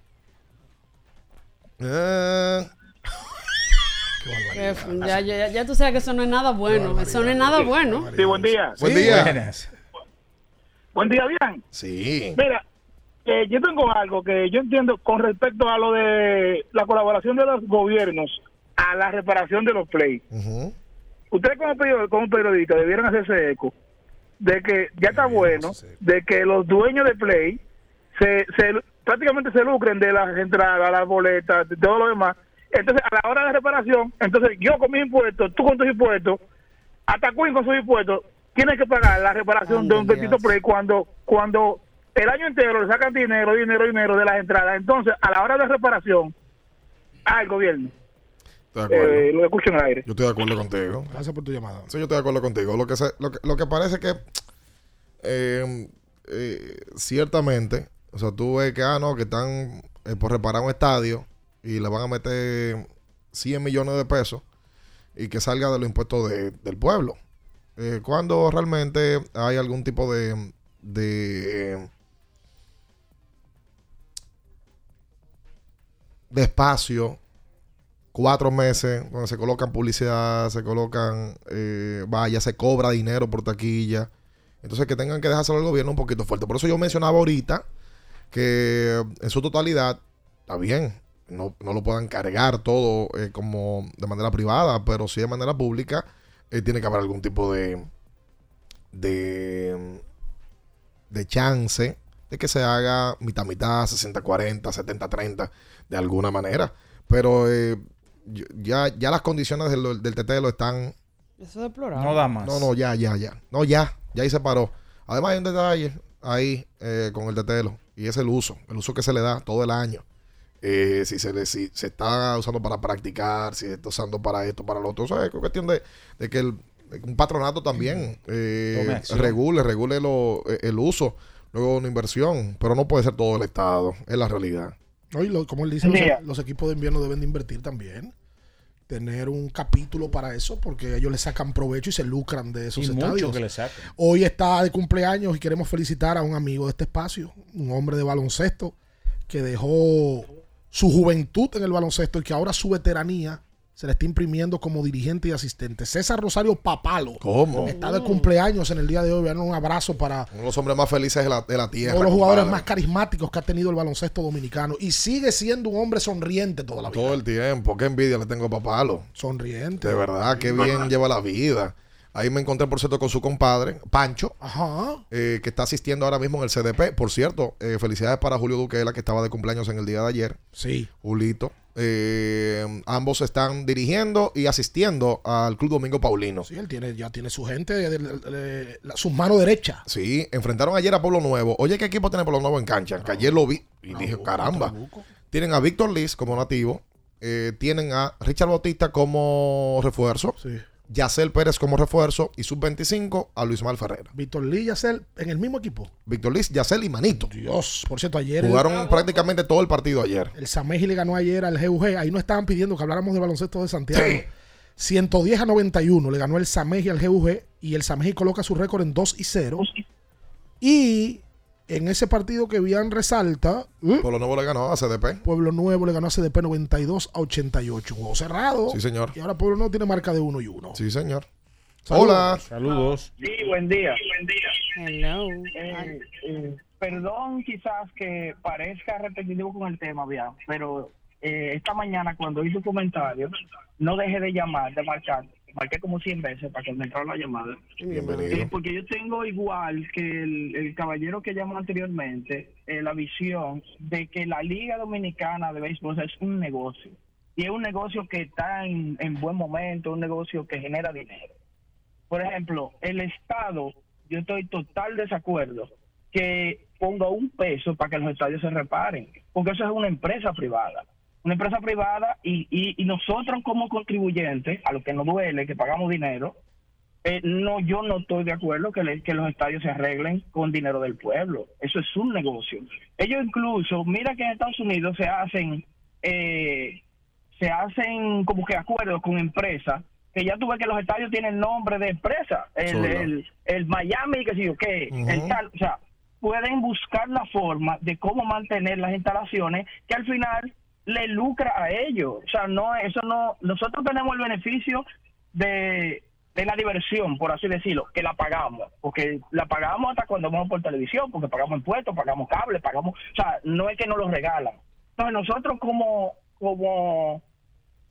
Eh, Qué Ya, ya, ya tú sabes que eso no es nada bueno. Eso no es nada bueno. Sí, buen día. buen día. Buenas. Buen día, bien. Sí. Mira, eh, yo tengo algo que yo entiendo con respecto a lo de la colaboración de los gobiernos a la reparación de los play. Ustedes como, period- como periodistas debieran hacerse eco de que ya está bueno, de que los dueños de play se, se prácticamente se lucren de las entradas, las boletas, de todo lo demás. Entonces, a la hora de reparación, entonces yo con mis impuestos, tú con tus impuestos, hasta Queen con sus impuestos, tienes que pagar la reparación de un petito play cuando cuando el año entero le sacan dinero, dinero, dinero de las entradas. Entonces, a la hora de reparación, al gobierno. Estoy de acuerdo. Eh, lo escucho en el aire. Yo estoy de acuerdo contigo. Gracias por tu llamada. Sí, yo estoy de acuerdo contigo. Lo que, se- lo que, lo que parece que eh, eh, ciertamente, o sea, tú ves que, ah, no, que están eh, por reparar un estadio y le van a meter 100 millones de pesos y que salga de los impuestos de- del pueblo. Eh, cuando realmente hay algún tipo de, de, de espacio cuatro meses donde se colocan publicidad, se colocan, eh, vaya, se cobra dinero por taquilla. Entonces que tengan que dejárselo al gobierno un poquito fuerte. Por eso yo mencionaba ahorita que en su totalidad, está bien, no, no lo puedan cargar todo eh, como de manera privada, pero sí de manera pública, eh, tiene que haber algún tipo de, de, de chance de que se haga mitad mitad, 60-40, 70-30, de alguna manera. Pero eh, ya, ya las condiciones del, del tetelo están... Eso es deplorable. No da más. No, no, ya, ya, ya. No, ya, ya ahí se paró. Además hay un detalle ahí eh, con el tetelo y es el uso, el uso que se le da todo el año. Eh, si, se le, si se está usando para practicar, si se está usando para esto, para lo otro. O sea, es cuestión de, de que el, un patronato también eh, regule, regule lo, eh, el uso, luego una inversión, pero no puede ser todo el Estado, es la realidad. No, y lo- como él dice, los, equipos de invierno deben de invertir también. tener un capítulo para eso porque ellos le sacan provecho y se lucran de esos Y mucho estadios. que le sacan. Hoy está de cumpleaños y queremos felicitar a un amigo de este espacio, un hombre de baloncesto que dejó su juventud en el baloncesto y que ahora su veteranía se le está imprimiendo como dirigente y asistente. César Rosario Papalo. ¿Cómo? Está de cumpleaños en el día de hoy. Vean un abrazo para Uno de los hombres más felices de la, de la tierra. uno de los jugadores compadre. más carismáticos que ha tenido el baloncesto dominicano. Y sigue siendo un hombre sonriente toda la vida. Todo el tiempo. Qué envidia le tengo a Papalo. Sonriente. De verdad, qué bien lleva la vida. Ahí me encontré, por cierto, con su compadre, Pancho, Ajá. eh, que está asistiendo ahora mismo en el CDP. Por cierto, eh, felicidades para Julio Duquela, que estaba de cumpleaños en el día de ayer. Sí. Julito. Eh, ambos están dirigiendo y asistiendo al Club Domingo Paulino. Sí, él tiene, ya tiene su gente, de- de- de- la- su mano derecha. Sí, enfrentaron ayer a Pueblo Nuevo. Oye, ¿qué equipo tiene Pueblo Nuevo en cancha? Que ayer lo vi y dije, caramba. Tienen a Víctor Liz como nativo. eh, tienen a Richard Bautista como refuerzo. Sí. Yacel Pérez como refuerzo. Y sub-25 a Luis Mal Ferreira. Víctor Lee y Yacel en el mismo equipo. Víctor Liz, Yacel y Manito. Dios, por cierto, ayer el- Jugaron prácticamente todo el partido ayer. El Sameji le ganó ayer al GUG. Ahí no estaban pidiendo que habláramos de baloncesto de Santiago. 110 a 91 le ganó el Sameji al GUG y el Sameji coloca su récord en 2 y 0. Y en ese partido que bien resalta, ¿eh? Pueblo Nuevo le ganó a CDP. Pueblo Nuevo le ganó a CDP 92 a 88. Un juego cerrado. Sí, señor. Y ahora Pueblo Nuevo tiene marca de 1 y 1. Sí, señor. Saludos. Hola. Saludos. Sí, buen día. Hello. Eh, eh, perdón quizás que parezca repetitivo con el tema, bien, pero eh, esta mañana cuando hice un comentario, no dejé de llamar, de marcar. Marqué como 100 veces para que me entrara la llamada. Eh, porque yo tengo igual que el, el caballero que llamó anteriormente, eh, la visión de que la Liga Dominicana de Béisbol es un negocio. Y es un negocio que está en, en buen momento, un negocio que genera dinero. Por ejemplo, el Estado, yo estoy total desacuerdo que ponga un peso para que los estadios se reparen, porque eso es una empresa privada. Una empresa privada y, y, y nosotros como contribuyentes, a lo que nos duele, que pagamos dinero, eh, no, yo no estoy de acuerdo que, le- que los estadios se arreglen con dinero del pueblo. Eso es un negocio. Ellos incluso, mira que en Estados Unidos se hacen, eh, se hacen como que acuerdos con empresas que ya tú ves que los estadios tienen nombre de empresa. El, el, el Miami, que sé yo qué, el tal, o sea, pueden buscar la forma de cómo mantener las instalaciones que al final le lucra a ellos. O sea, no, eso no, nosotros tenemos el beneficio de, de la diversión, por así decirlo, que la pagamos, porque la pagamos hasta cuando vamos por televisión, porque pagamos impuestos, pagamos cable, pagamos, o sea, no es que nos lo regalan. Entonces nosotros como, como,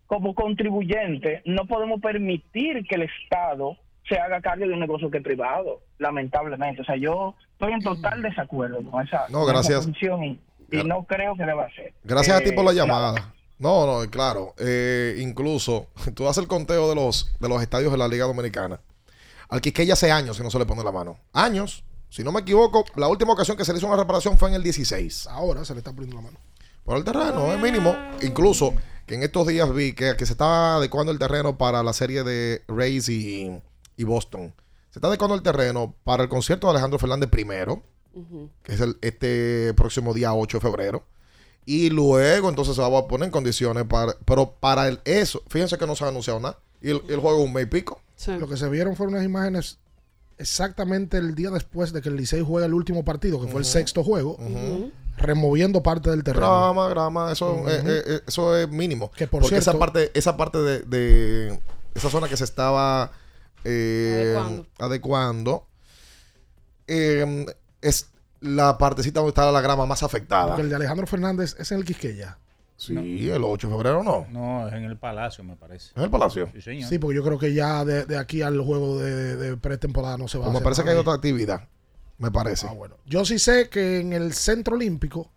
como contribuyentes no podemos permitir que el Estado se haga cargo de un negocio que es privado, lamentablemente. O sea, yo estoy en total desacuerdo con esa, No, esa gracias. Y, no creo que deba ser. Gracias a ti por la Eh, llamada. No, no, claro. Eh, incluso, tú haces el conteo de los, de los estadios de la Liga Dominicana. Al Quisqueya hace años que no se le pone la mano. Años. Si no me equivoco, la última ocasión que se le hizo una reparación fue en el 16. Ahora se le está poniendo la mano. Por el terreno, es mínimo. Incluso que en estos días vi que, que se estaba adecuando el terreno para la serie de Rays y, y Boston. Se está adecuando el terreno para el concierto de Alejandro Fernández primero, que es el, este próximo día 8 de febrero. Y luego entonces se va a poner en condiciones para... Pero para el, eso, fíjense que no se ha anunciado nada. Y el, el juego es un mes y pico. Lo que se vieron fueron unas imágenes exactamente el día después de que el Licey juega el último partido, que fue el sexto juego, removiendo parte del terreno. Grama, grama, eso, eh, eh, eh, eso es mínimo. Que por Porque esa parte, esa parte de, de- esa zona que se estaba eh, Adecuando. adecuando, eh, es la partecita donde está la grama más afectada. Porque el de Alejandro Fernández es en el Quisqueya. Sí, el 8 de febrero no. No, es en el Palacio, me parece. ¿En el Palacio? Sí, señor. Sí, porque yo creo que ya de, de aquí al juego de, de pretemporada no se va Pues a me parece que hay otra actividad. Me parece. Ah, Yo sí sé que en el Centro Olímpico,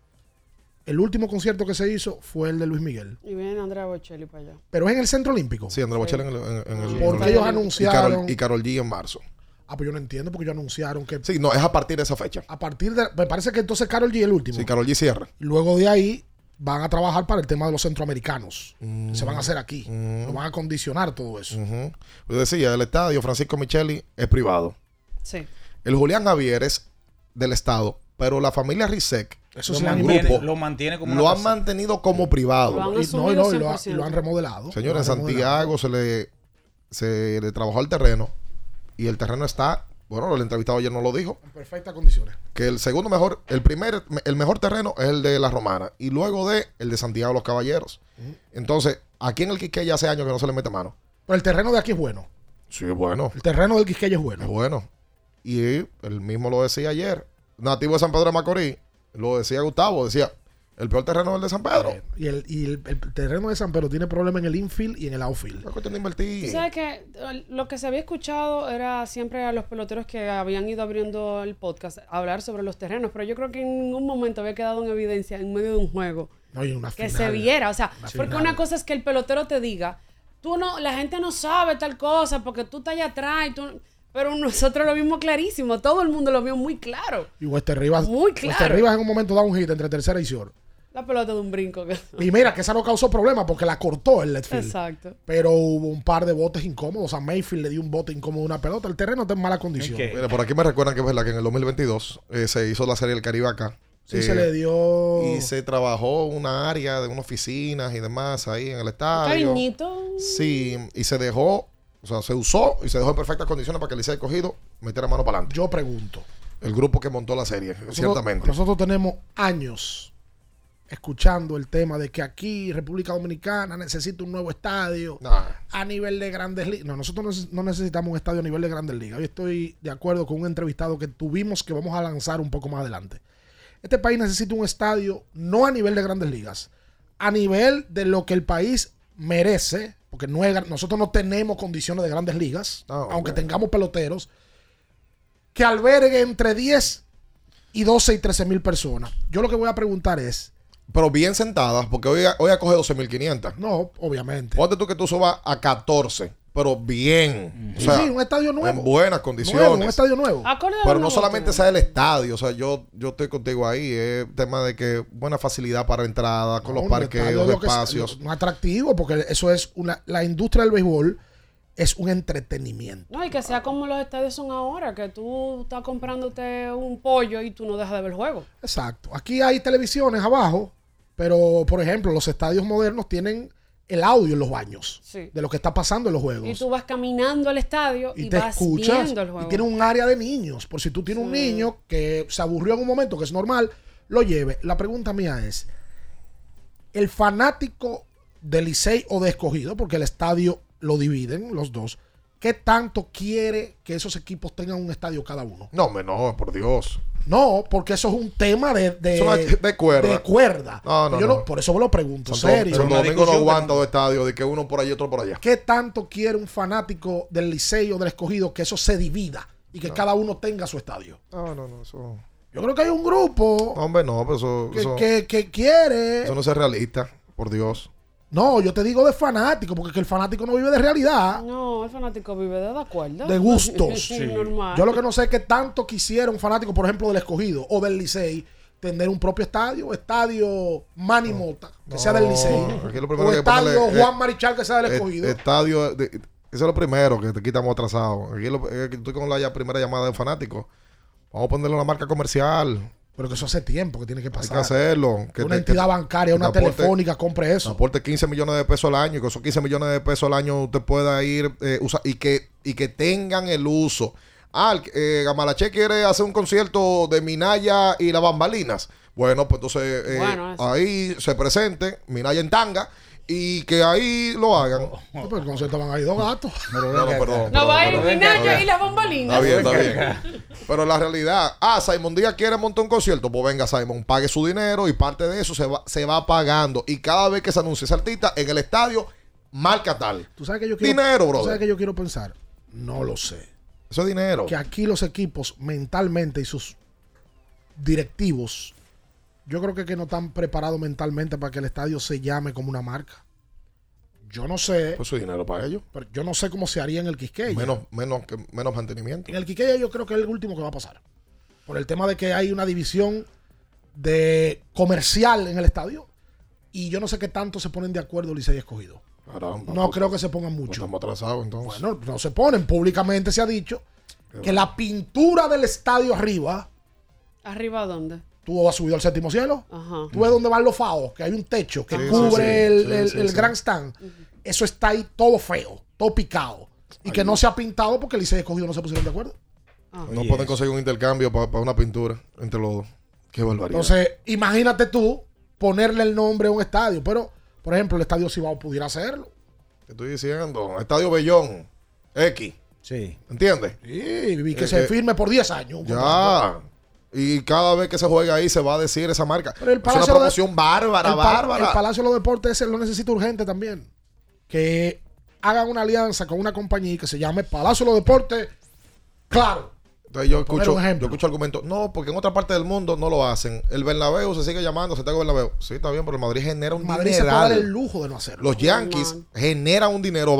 el último concierto que se hizo fue el de Luis Miguel. Y viene Andrea Bocelli para allá. Pero es en el Centro Olímpico. Sí, André Bocelli en el, en- en el- Porque el- ellos y anunciaron. Y Carol G en marzo. Ah, pues yo no entiendo, porque ellos anunciaron que. Sí, no, es a partir de esa fecha. A partir de. Me parece que entonces Carol G es el último. Sí, Carol G cierra. Luego de ahí van a trabajar para el tema de los centroamericanos. que se van a hacer aquí. Lo van a condicionar todo eso. Ujú. Yo decía, el estadio Francisco Micheli es privado. Sí. El Julián Javier es del Estado, pero la familia Rizek Eso Lo han mantiene- lo mantiene como lo han casa. mantenido como privado. Lo han Y no, y no, y lo, ha- 100%. y lo han remodelado. Señores, en remodelado. Santiago se le, se le trabajó el terreno y el terreno está, bueno, el entrevistado ayer no lo dijo, En perfectas condiciones. que el segundo mejor, el primer, el mejor terreno es el de La Romana y luego de el de Santiago de los Caballeros. Entonces, aquí en el Quiqueya hace años que no se le mete mano. Pero el terreno de aquí es bueno. Sí, es bueno. El terreno del Quisqueya es Es bueno. bueno. Y él mismo lo decía ayer. Nativo de San Pedro de Macorís, lo decía Gustavo, decía, el peor terreno es el de San Pedro. Y, el, y el, el terreno de San Pedro tiene problemas en el infield y en el outfield. Es cuestión de invertir. sabes que eh, lo que se había escuchado era siempre a los peloteros que habían ido abriendo el podcast hablar sobre los terrenos, pero yo creo que en ningún momento había quedado en evidencia en medio de un juego No, y una que final. se viera. O sea, Una porque final. una cosa es que el pelotero te diga, tú no, la gente no sabe tal cosa porque tú estás allá atrás y tú. Pero nosotros lo vimos clarísimo, todo el mundo lo vio muy claro. Y Wester Rivas. Muy Wester claro. Rivas en un momento da un hit entre tercera y short. La pelota de un brinco. que- Y mira que esa no causó problema porque la cortó el left field. Exacto. Pero hubo un par de botes incómodos. A Mayfield le dio un bote incómodo a una pelota. El terreno está en mala condición. Mira, por aquí me recuerdan que es verdad que en el 2022 eh, se hizo la serie del Caribe acá. Sí, Eh, se le dio. Y se trabajó una área de unas oficinas y demás ahí en el estadio. Cariñito. Sí, y se dejó, o sea, se usó y se dejó en perfectas condiciones para que el Licey cogido metiera mano para adelante. Yo pregunto. El grupo que montó la serie, Nosotros- ciertamente. Nosotros tenemos años escuchando el tema de que aquí, República Dominicana, necesita un nuevo estadio Nah. a nivel de grandes ligas. No, nosotros no neces- no necesitamos un estadio a nivel de grandes ligas. Hoy estoy de acuerdo con un entrevistado que tuvimos que vamos a lanzar un poco más adelante. Este país necesita un estadio no a nivel de grandes ligas, a nivel de lo que el país merece, porque no es- nosotros no tenemos condiciones de grandes ligas, No, aunque tengamos peloteros, que albergue entre 10 y 12 y 13 mil personas. Yo lo que voy a preguntar es, Pero bien sentadas, porque hoy, hoy acoge 12.500. no, obviamente. Ponte tú que tú subas a 14, pero bien. O Sí, sea, sí, un estadio nuevo. En buenas Nuevo, condiciones. un estadio nuevo. Pero no solamente sea el estadio, o sea, yo, yo estoy contigo ahí, es tema de que buena facilidad para entrada, con No, los parqueos, es es- espacios. lo- un atractivo, porque eso es una. La industria del béisbol es un entretenimiento. No, y que sea como los estadios son ahora, que tú estás comprándote un pollo y tú no dejas de ver el juego. Exacto. Aquí hay televisiones abajo, pero por ejemplo, los estadios modernos tienen el audio en los baños Sí. de lo que está pasando en los Y juegos. tú vas caminando al estadio y, Y te vas escuchas viendo el y juego. tiene un área de niños. Por si tú tienes un niño que se aburrió en un momento, que es normal, lo lleve. La pregunta mía es, el fanático de Licey o de Escogido, porque el estadio lo dividen los dos, ¿qué tanto quiere que esos equipos tengan un estadio cada uno? No, hombre, no, por Dios. No, porque eso es un tema de, de, Es de cuerda. de cuerda. No, no, Yo no. Por eso me lo pregunto, serio. Una Domingo no aguanta dos estadios, de que uno por allí otro por allá. ¿Qué tanto quiere un fanático del Licey o del Escogido que eso se divida y que cada uno tenga su estadio? No, no, no, eso. Yo creo que hay un grupo No, hombre, no, pero eso, que, eso, que- que quiere. eso no es realista, por Dios. No, yo te digo de fanático, porque que el fanático no vive de realidad, No, el fanático vive de acuerdo. de gustos. Normal. Yo lo que no sé es que tanto quisiera un fanático, por ejemplo, del Escogido o del Licey, tener un propio estadio, estadio Manny Mota, que sea del Licey, aquí lo primero o estadio ponerle, Juan eh, Marichal, que sea del Escogido. Estadio, de- eso es lo primero que te quitamos atrasado. Aquí lo, eh, estoy con la ya primera llamada de fanático. Vamos a ponerle una marca comercial. Pero que eso hace tiempo que tiene que Hay pasar. que hacerlo. Que una te- entidad que- bancaria, que una aporte- telefónica, compre eso. Aporte 15 millones de pesos al año y con esos 15 millones de pesos al año usted pueda ir eh, usa- y, que, y que tengan el uso. Ah, eh, Gamalache quiere hacer un concierto de Minaya y las bambalinas. Bueno, pues entonces eh, Bueno, ahí se presente Minaya en tanga y que ahí lo hagan. No, pero el concierto van a ir dos gatos. No, no, perdón, No perdón, va a ir. Minaya y la bombalina. Está bien, está bien. Pero la realidad, ah, Simon Díaz quiere montar un concierto, pues venga Simon, pague su dinero y parte de eso se va, se va pagando. Y cada vez que se anuncia ese artista en el estadio, marca tal. ¿Tú sabes que yo quiero, Dinero, ¿tú brother. sabes que yo quiero pensar? No lo sé. Eso es dinero. Que aquí los equipos mentalmente y sus directivos, yo creo que, que no están preparados mentalmente para que el estadio se llame como una marca. Yo no sé, Pues su dinero para ellos. pero yo no sé cómo se haría en el Quisqueya. Menos, menos, que- menos mantenimiento. En el Quiqueya yo creo que es el último que va a pasar. Por el tema de que hay una división de comercial en el estadio. Y yo no sé qué tanto se ponen de acuerdo Licey y Escogido. Caramba, No creo que se pongan mucho. Estamos atrasados entonces. Bueno, no se ponen. Públicamente se ha dicho que la pintura del estadio arriba, ¿Arriba dónde? Tú has subido al séptimo cielo. Ajá. Tú ves dónde van los faos, que hay un techo que Sí, cubre sí. el, Sí, el- sí, el sí. Grand Stand. Eso está ahí todo feo, todo picado. Y que no se ha pintado porque el Licey escogido no se pusieron de acuerdo. No pueden conseguir un intercambio para una pintura entre los dos. Qué barbaridad. Entonces, imagínate tú ponerle el nombre a un estadio. Pero, por ejemplo, el estadio Cibao pudiera hacerlo. Te estoy diciendo, Estadio Bellón, X. Sí. ¿Entiendes? Sí, y que Eh, se eh, firme por 10 años. Ya. Y cada vez que se juega ahí se va a decir esa marca. Pero el es una de- promoción bárbara, el bárbara. El Palacio de los Deportes ese lo necesita urgente también. Que hagan una alianza con una compañía que se llame Palacio de los Deportes. Claro. Entonces yo escucho, yo escucho argumentos. No, porque en otra parte del mundo no lo hacen. El Bernabéu se sigue llamando Santiago Bernabéu. Sí, está bien, pero el Madrid genera un Madrid se puede dar el lujo de no hacerlo. Los Yankees generan un dinero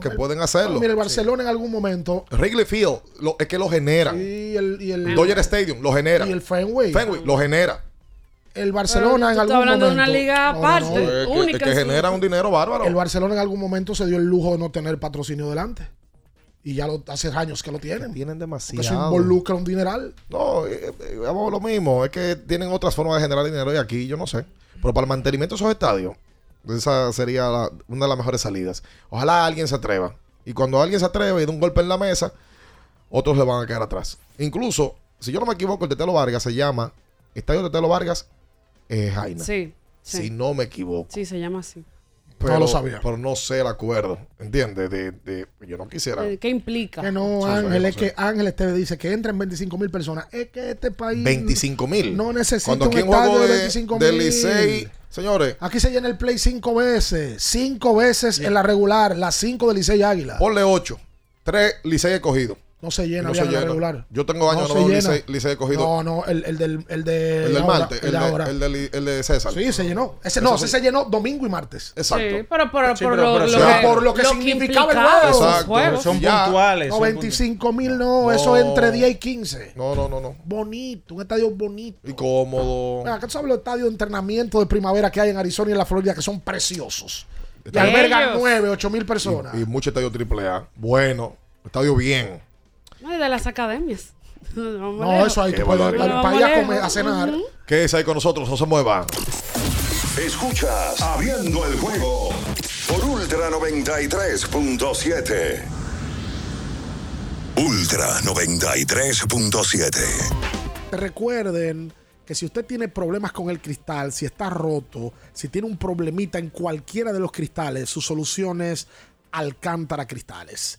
que pueden hacerlo. Mira, el Barcelona en algún momento. Wrigley Field lo- es que lo generan. Y el, y el, Dodger Stadium lo genera. Y el Fenway. Fenway lo genera. El Barcelona en algún estás hablando de momento. una liga No, no, no. aparte, Es que- única. es que genera un dinero bárbaro. El Barcelona en algún momento se dio el lujo de no tener patrocinio delante. Y ya lo, hace años que lo tienen. Tienen Porque eso demasiado. involucra un dineral. No, eh, eh, vamos a lo mismo. Es que tienen otras formas de generar dinero y aquí yo no sé. Pero para el mantenimiento de esos estadios, esa sería la- una de las mejores salidas. Ojalá alguien se atreva. Y cuando alguien se atreva y da un golpe en la mesa, otros le van a quedar atrás. Incluso, si yo no me equivoco, el Tetelo Vargas se llama Estadio Tetelo Vargas eh, Jaina. Sí, sí. Si no me equivoco. Sí, se llama así. Pero, lo sabía. Pero no sé el acuerdo. ¿Entiendes? De, de- yo no quisiera. ¿Qué implica? Que no, Sí, Ángel, sí, es sí. que Ángel Esteve dice que entran 25 mil personas. Es que este país 25 mil. no necesita Cuando un estadio juego de de, 25 del mil. Licey, señores, Aquí se llena el play cinco veces. Cinco veces en la regular. Las cinco de Licey Águila. ponle 8. 3 Licey escogido. No se llena No se llena. regular. Yo tengo años No no, se veo llena. Licey, Licey escogido. No, no, el, el del, el de el del martes, el, de de, ahora. el, de, el de César. Sí, se llenó. Ese, no, sí. ese se llenó domingo y martes. Exacto. Sí, pero por, Sí, por pero- lo, lo que, por lo que significaba el implicaba juego. esos Exacto. juegos. Son Ya. puntuales. No, son 25 mil no, No. eso es entre 10 y 15. No, no, no, no. Bonito, un estadio bonito. Y cómodo. Mira, ¿qué tú sabes los estadios de entrenamiento de primavera que hay en Arizona y en la Florida que son preciosos? Y albergan 9, 8 mil personas. Y, y mucho estadio triple A. Bueno, estadio bien. No, y de las academias. No, eso ahí Qué tú puedes barbaridad. para ir a comer, a cenar. Ujú. Quédese ahí con nosotros, no se mueva. Escuchas Abriendo el juego por Ultra 93.7. Ultra 93.7. Recuerden que si usted tiene problemas con el cristal, si está roto, si tiene un problemita en cualquiera de los cristales, su solución es Alcántara Cristales.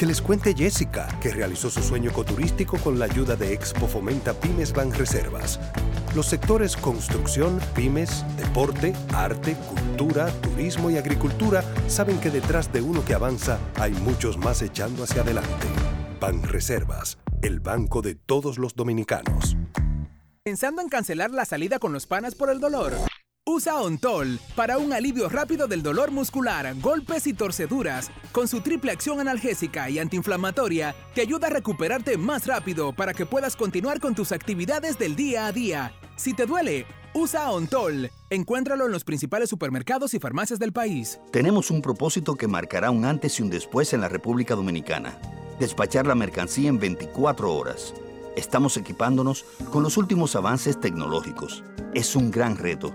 Que les cuente Jessica, que realizó su sueño ecoturístico con la ayuda de Expo Fomenta Pymes Banreservas. Los sectores construcción, pymes, deporte, arte, cultura, turismo y agricultura saben que detrás de uno que avanza hay muchos más echando hacia adelante. Banreservas, el banco de todos los dominicanos. ¿Pensando en cancelar la salida con los panas por el dolor? Usa Ontol para un alivio rápido del dolor muscular, golpes y torceduras. Con su triple acción analgésica y antiinflamatoria, te ayuda a recuperarte más rápido para que puedas continuar con tus actividades del día a día. Si te duele, usa Ontol. Encuéntralo en los principales supermercados y farmacias del país. Tenemos un propósito que marcará un antes y un después en la República Dominicana. despachar la mercancía en 24 horas. Estamos equipándonos con los últimos avances tecnológicos. Es un gran reto,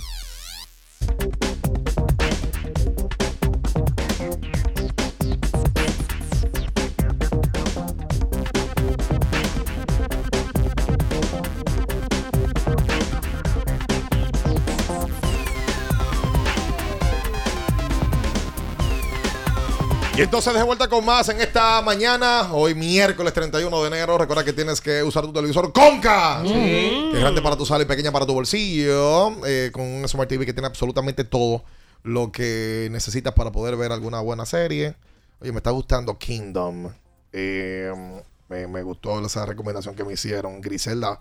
Y entonces de vuelta con más en esta mañana, hoy miércoles 31 de enero. Recuerda que tienes que usar tu televisor Conca. Sí. Que es grande para tu sala y pequeña para tu bolsillo. eh, con un Smart TV que tiene absolutamente todo lo que necesitas para poder ver alguna buena serie. Oye, me está gustando Kingdom. Eh, me, me gustó esa recomendación que me hicieron. Griselda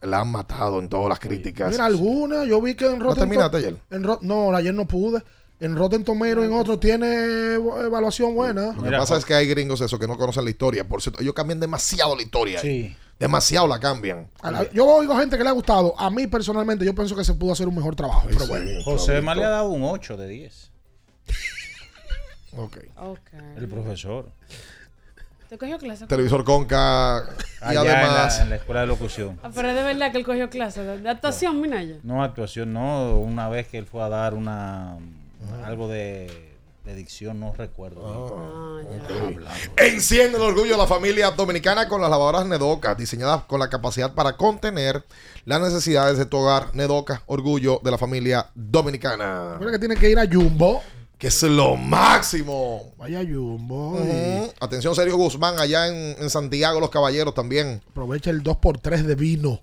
la han matado en todas las críticas. Mira, alguna, yo vi que en ¿No Rotten terminaste To- ayer? en Ro- no, ayer no pude. En Rotten Tomatoes en otro tiene evaluación buena. Lo que pasa es que hay gringos eso que no conocen la historia. Por cierto, ellos cambian demasiado la historia. Sí. Demasiado la cambian. La- Yo oigo gente que le ha gustado. A mí personalmente yo pienso que se pudo hacer un mejor trabajo. pero bueno. José me le ha dado un 8 de 10. Ok. Ok. El profesor. ¿Te cogió clase? Televisor Conca. Y Allá en la- además. en la escuela de locución. Ah, pero es de verdad que él cogió clase de, de actuación, Minaya. No actuación, no. Una vez que él fue a dar una algo de, de dicción, no recuerdo. Enciende el orgullo de la familia dominicana con las lavadoras Nedoca, diseñadas con la capacidad para contener las necesidades de tu hogar. Nedoca, orgullo de la familia dominicana. Recuerda que tiene que ir a Jumbo. Que es lo máximo. Vaya Jumbo. Atención, Sergio Guzmán, allá en, en Santiago, los caballeros también. Aprovecha el 2x3 de vino.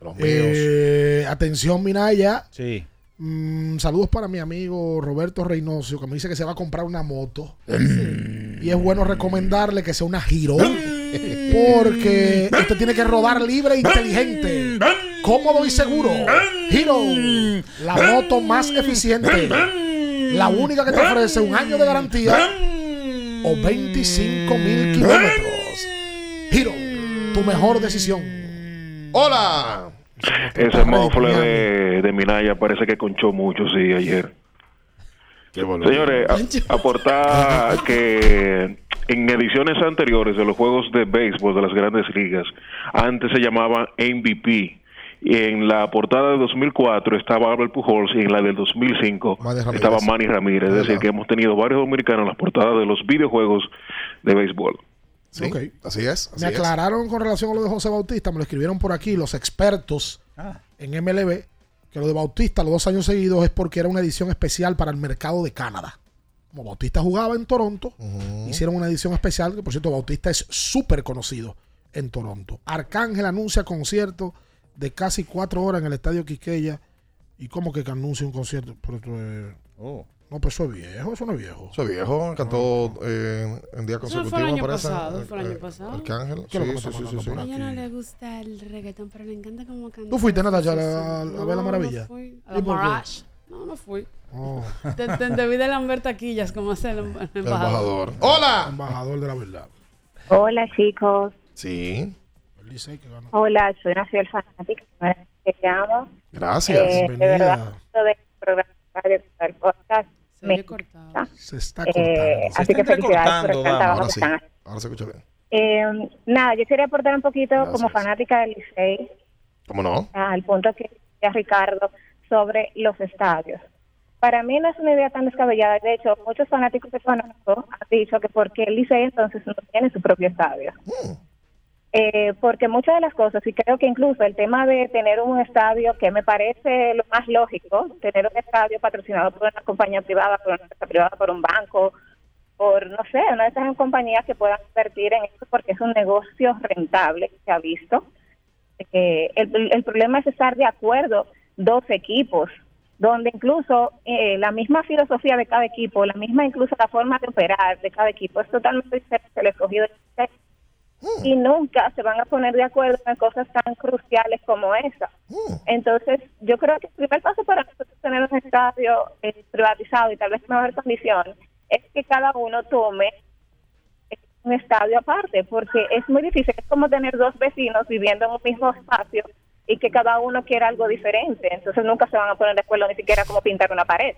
Los míos. Eh, atención, Minaya. Sí. Mm, saludos para mi amigo Roberto Reynoso, que me dice que se va a comprar una moto. y es bueno recomendarle que sea una Giro. porque usted tiene que rodar libre e inteligente. Cómodo y seguro. Giro. La moto más eficiente. La única que te ofrece un año de garantía o 25 mil kilómetros. Giro. Tu mejor decisión. ¡Hola! Ese mofle de, de Minaya parece que conchó mucho, sí, ayer. Señores, a- aportar que en ediciones anteriores de los juegos de béisbol de las grandes ligas, antes se llamaba MVP. Y en la portada de 2004 estaba Albert Pujols y en la del 2005 Ramírez. estaba Manny Ramírez. Es decir, que hemos tenido varios dominicanos en las portadas de los videojuegos de béisbol. Sí, Ok. así es. así Me es. aclararon con relación a lo de José Bautista, me lo escribieron por aquí los expertos Ah. en MLB, que lo de Bautista los dos años seguidos es porque era una edición especial para el mercado de Canadá. Como Bautista jugaba en Toronto, hicieron una edición especial, que por cierto Bautista es súper conocido en Toronto. Arcángel anuncia concierto de casi cuatro horas en el Estadio Quiqueya. ¿Y cómo que anuncia un concierto? Pero es- Oh. No, pues eso es viejo, eso no es viejo. Eso es viejo, cantó eh, en día Eso consecutivo, fue el año parece. pasado, fue el Eh, año pasado. Arcángel. ¿Qué es Sí, sí, sí, sí, por A sí. ella no le gusta el reggaetón, pero le encanta cómo canta. ¿Tú fuiste, Natacha, a Sí, sí. a ver la maravilla? No fui. A ¿Y la? Mirage. No, no fui. Te, te debí de lamber taquillas como hace el, el El embajador. embajador. ¡Hola! Embajador de la verdad. Hola chicos, Sí. hola, soy una fiel fanática, te. Gracias. Eh, de verdad, esto del programa podcast me encanta. Se está Eh, cortando. así que felicidades por el gran trabajo Ahora que sí. están haciendo. Ahora se escucha bien. Eh, nada, yo quería aportar un poquito como fanática del Licey ¿Cómo no? al punto que decía Ricardo sobre los estadios. Para mí no es una idea tan descabellada. De hecho, muchos fanáticos que conozco han dicho que porque el Licey entonces no tiene su propio estadio. Eh, porque muchas de las cosas, y creo que incluso el tema de tener un estadio, que me parece lo más lógico, tener un estadio patrocinado por una compañía privada, por una empresa privada, por un banco, por, no sé, una de esas compañías que puedan invertir en esto porque es un negocio rentable que se ha visto. Eh, el, el problema es estar de acuerdo dos equipos, donde incluso eh, la misma filosofía de cada equipo, la misma incluso la forma de operar de cada equipo es totalmente diferente del escogido y nunca se van a poner de acuerdo en cosas tan cruciales como esa. Entonces, yo creo que el primer paso para nosotros tener un estadio eh, privatizado y tal vez en mejor condición es que cada uno tome un estadio aparte, porque es muy difícil. Es como tener dos vecinos viviendo en un mismo espacio y que cada uno quiera algo diferente. Entonces, nunca se van a poner de acuerdo ni siquiera cómo pintar una pared.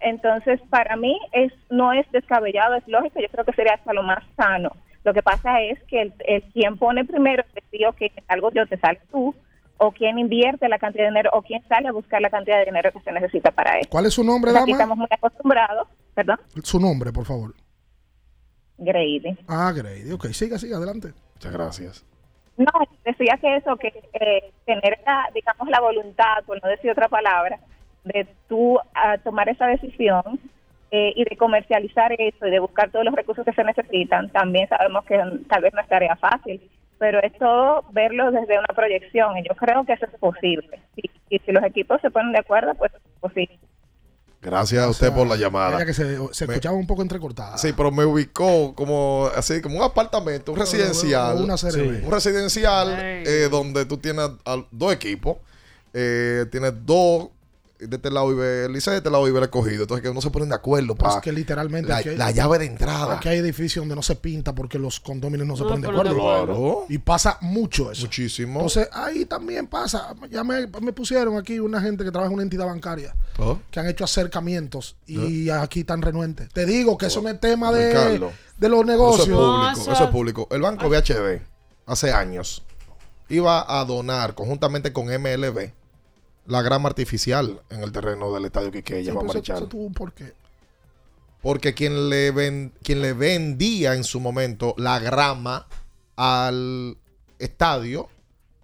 Entonces, para mí es no es descabellado, es lógico, yo creo que sería hasta lo más sano. Lo que pasa es que el, el quien pone primero el deseo que algo yo te sale tú, o quien invierte la cantidad de dinero, o quien sale a buscar la cantidad de dinero que se necesita para eso. ¿Cuál es su nombre, Aquí dama? estamos muy acostumbrados, perdón, Su nombre, por favor. Grady. Ah, Grady. Ok, siga, siga, adelante. Muchas gracias. No, decía que eso, que eh, tener la, digamos, la voluntad, por no decir otra palabra, de tú ah, tomar esa decisión eh, y de comercializar eso y de buscar todos los recursos que se necesitan, también sabemos que tal vez no es tarea fácil, pero es todo verlo desde una proyección y yo creo que eso es posible. Y, y si los equipos se ponen de acuerdo, pues es posible. Gracias a usted por la llamada. Que se, se Me- escuchaba un poco entrecortada. Sí, pero me ubicó como así, como un apartamento, un residencial. una serie. Un residencial eh, donde tú tienes dos equipos. eh, tienes dos de este lado vive el Licey, de este lado vive el escogido. Entonces que no se ponen de acuerdo Pues para que literalmente la, aquí hay- la llave de entrada. Aquí hay edificios donde no se pinta porque los condóminos no se No ponen de ponen de acuerdo. acuerdo. Y pasa mucho eso. Muchísimo. Entonces, ahí también pasa. Ya me, me pusieron aquí una gente que trabaja en una entidad bancaria ¿Oh? que han hecho acercamientos y aquí están renuentes. Te digo que eso no es tema de, Ricardo, de los negocios. Eso es público. Eso es público. El banco VHB hace años iba a donar conjuntamente con MLB la grama artificial en el terreno del estadio Quiqueya, Sí, pero eso, eso tuvo un porqué. Porque quien le, ven- quien le vendía en su momento la grama al estadio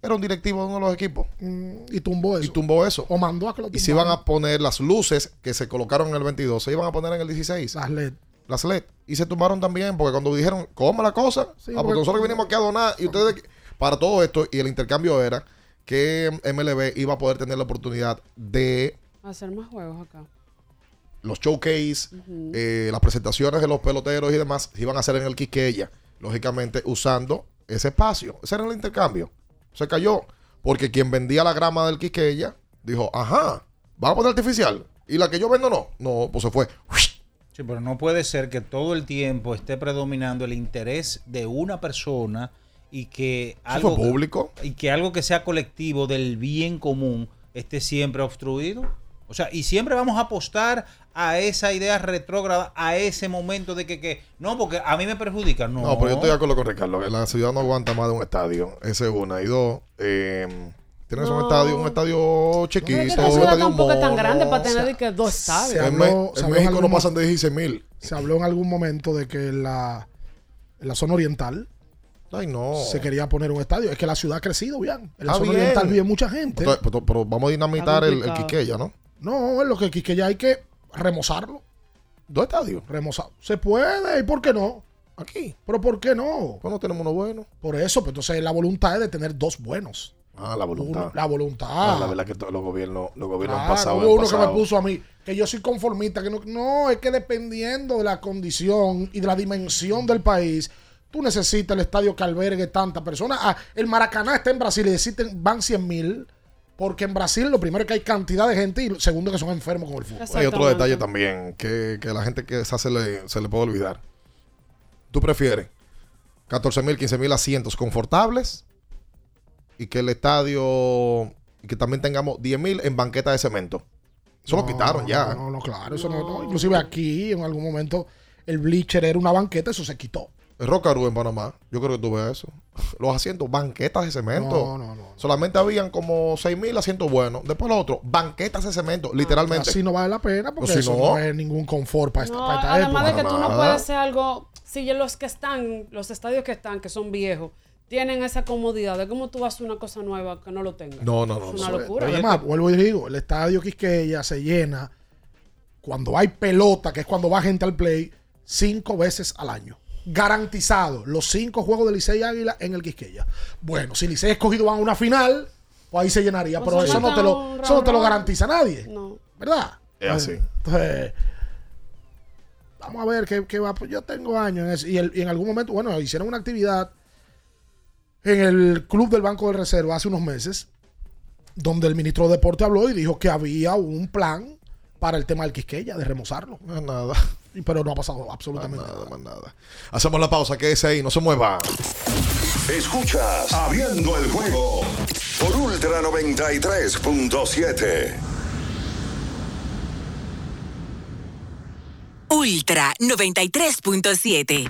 era un directivo de uno de los equipos. Mm, y tumbó eso. Y tumbó eso. O mandó a que lo Y se iban a poner las luces que se colocaron en el 22, se iban a poner en el 16. Las LED. Las LED. Y se tumbaron también, porque cuando dijeron, ¿cómo la cosa? Sí, ah, porque porque- nosotros vinimos aquí a donar y ustedes... Para todo esto, y el intercambio era que MLB iba a poder tener la oportunidad de Hacer más juegos acá. los showcase, eh, las presentaciones de los peloteros y demás, se iban a hacer en el Quiqueya, lógicamente usando ese espacio. Ese era el intercambio. Se cayó. Porque quien vendía la grama del Quiqueya dijo, ajá, ¿van a poner artificial? Y la que yo vendo no. No, pues se fue. Sí, pero no puede ser que todo el tiempo esté predominando el interés de una persona y que algo fue público. y que algo que sea colectivo del bien común esté siempre obstruido. O sea, y siempre vamos a apostar a esa idea retrógrada, a ese momento de que, que no, porque a mí me perjudica. No, No, pero yo estoy de acuerdo con Ricardo. que La ciudad no aguanta más de un estadio. Esa es una. Y dos, eh, tienes un No. estadio, un estadio chiquito. Es que un la ciudad estadio tampoco es tan grande para tener de que dos estadios. Se En, habló- Me- se en habló en México no pasan de 16 mil. Se habló en algún momento de que la, en la zona oriental Ay, no. se quería poner un estadio. Es que la ciudad ha crecido bien. En la Ah, zona bien. oriental vive mucha gente. Pero, pero- pero vamos a dinamitar el, el. Quiqueya, ¿no? No, es lo que, que ya hay que remozarlo. ¿Dos estadios? Remozado. Se puede, ¿y por qué no? Aquí. ¿Pero por qué no? Pues no tenemos uno bueno. Por eso, pues entonces la voluntad es de tener dos buenos. Ah, la voluntad. Uno- la voluntad. Ah, la verdad que todos los gobiernos, los gobiernos han Claro, pasado. hubo han uno que me puso a mí que yo soy conformista, que no, no, es que dependiendo de la condición y de la dimensión del país, tú necesitas el estadio que albergue tanta personas. Ah, el Maracaná está en Brasil y existen, van 100 mil. Porque en Brasil lo primero es que hay cantidad de gente y lo segundo que son enfermos con el fútbol. Hay otro detalle también que, que la gente que se le, se le puede olvidar. ¿Tú prefieres 14 mil, 15 mil asientos confortables y que el estadio, y que también tengamos 10 mil en banqueta de cemento? Eso lo quitaron ya. No, no, claro. Eso no, no. Inclusive aquí, en algún momento, el bleacher era una banqueta, eso se quitó. El Rocaru en Panamá, yo creo que tú ves eso. Los asientos, banquetas de cemento. No, no, no. Solamente habían como 6 mil asientos buenos. Después lo otro, banquetas de cemento, literalmente. Así no vale la pena porque si eso no- no, es ningún confort para esta, No, para esta además de que tú no puedes hacer algo, si los que están, los estadios que están, que son viejos, tienen esa comodidad de cómo tú vas a hacer una cosa nueva que no lo tenga. No, no, no. Es una no. locura. Además, vuelvo y digo, el estadio Quisqueya se llena cuando hay pelota, que es cuando va gente al play, cinco veces al año. Garantizado, los cinco juegos de Licey y Águila en el Quisqueya. Bueno, si Licey escogido van a una final, pues ahí se llenaría. Pues pero eso no, te lo, eso no te lo garantiza nadie. No. ¿Verdad? Es así. Entonces, vamos a ver qué, qué va. Yo tengo años en eso. Y, el- y en algún momento, bueno, hicieron una actividad en el Club del Banco de Reserva hace unos meses, donde el ministro de Deporte habló y dijo que había un plan para el tema del Quisqueya, de remozarlo. Nada. Pero no ha pasado absolutamente Nada, nada. más nada. Hacemos la pausa, que es ahí, no se mueva. Escuchas Abriendo el juego por Ultra 93.7. Ultra 93.7.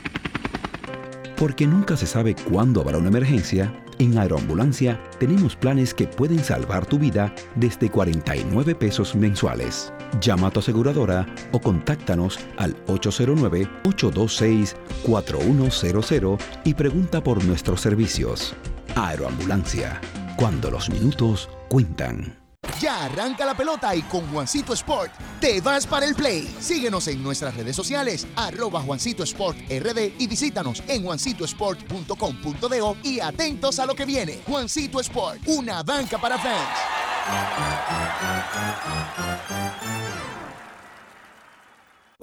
Porque nunca se sabe cuándo habrá una emergencia, en Aeroambulancia tenemos planes que pueden salvar tu vida desde 49 pesos mensuales. Llama a tu aseguradora o contáctanos al 809-826-4100 y pregunta por nuestros servicios. Aeroambulancia, cuando los minutos cuentan. Ya arranca la pelota y con Juancito Sport te vas para el play. Síguenos en nuestras redes sociales, arroba Juancito Sport RD y visítanos en juancitosport.com.do y atentos a lo que viene. Juancito Sport, una banca para fans.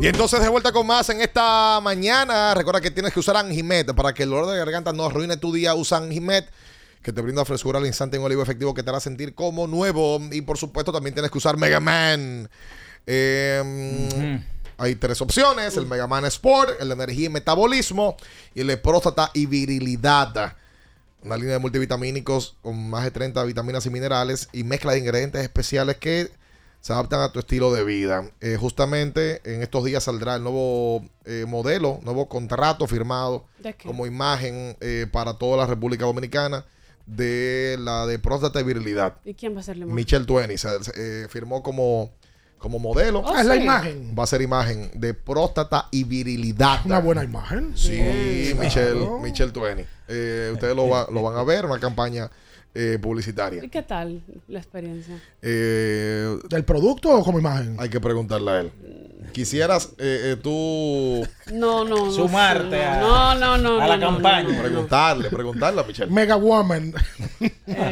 Y entonces de vuelta con más en esta mañana. Recuerda que tienes que usar Anjimet para que el dolor de garganta no arruine tu día. Usa Anjimet que te brinda frescura al instante en olivo efectivo que te hará sentir como nuevo. Y por supuesto también tienes que usar Mega Man. Eh, Hay tres opciones: el Mega Man Sport, el de energía y metabolismo y el de próstata y virilidad. Una línea de multivitamínicos con más de 30 vitaminas y minerales y mezcla de ingredientes especiales que se adaptan a tu estilo de vida. Eh, justamente en estos días saldrá el nuevo eh, modelo, nuevo contrato firmado como imagen eh, para toda la República Dominicana de la de próstata y virilidad. ¿Y quién va a hacerle más? Michelle Twenty se, se, eh, firmó como, como modelo. Oh, Ah, es la sí. imagen. Va a ser imagen de próstata y virilidad. Una buena imagen. Sí, Bien. Michelle, Claro. Michelle Twenty. Eh, ustedes lo, va- lo van a ver, una campaña eh, publicitaria. ¿Y qué tal la experiencia? Eh, ¿Del producto o como imagen? Hay que preguntarle a él. Quisieras eh, eh, tú No, no, no. Sumarte a- no, no, no, a la campaña. no, no. preguntarle, preguntarle a Michelle. Mega Woman.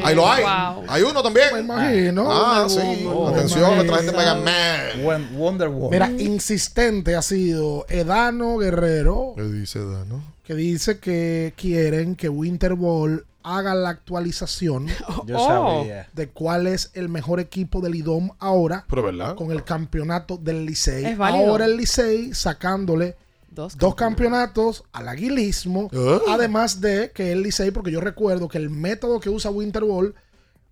Ahí lo hay. wow. Hay uno también. Me imagino. Ah, Wonder sí. Woman. Atención, nuestra gente Mega. Man. Wonder Woman. Mira, insistente ha sido Edano Guerrero, ¿Qué dice Dano? Que dice que quieren que Winter Ball haga la actualización Yo Oh. sabía. de cuál es el mejor equipo del IDOM ahora Pero verdad. con el campeonato del Licey. Es válido. Ahora el Licey sacándole Dos, dos campeonatos al aguilismo, ¿Eh? además de que el Licey, porque yo recuerdo que el método que usa Winter Ball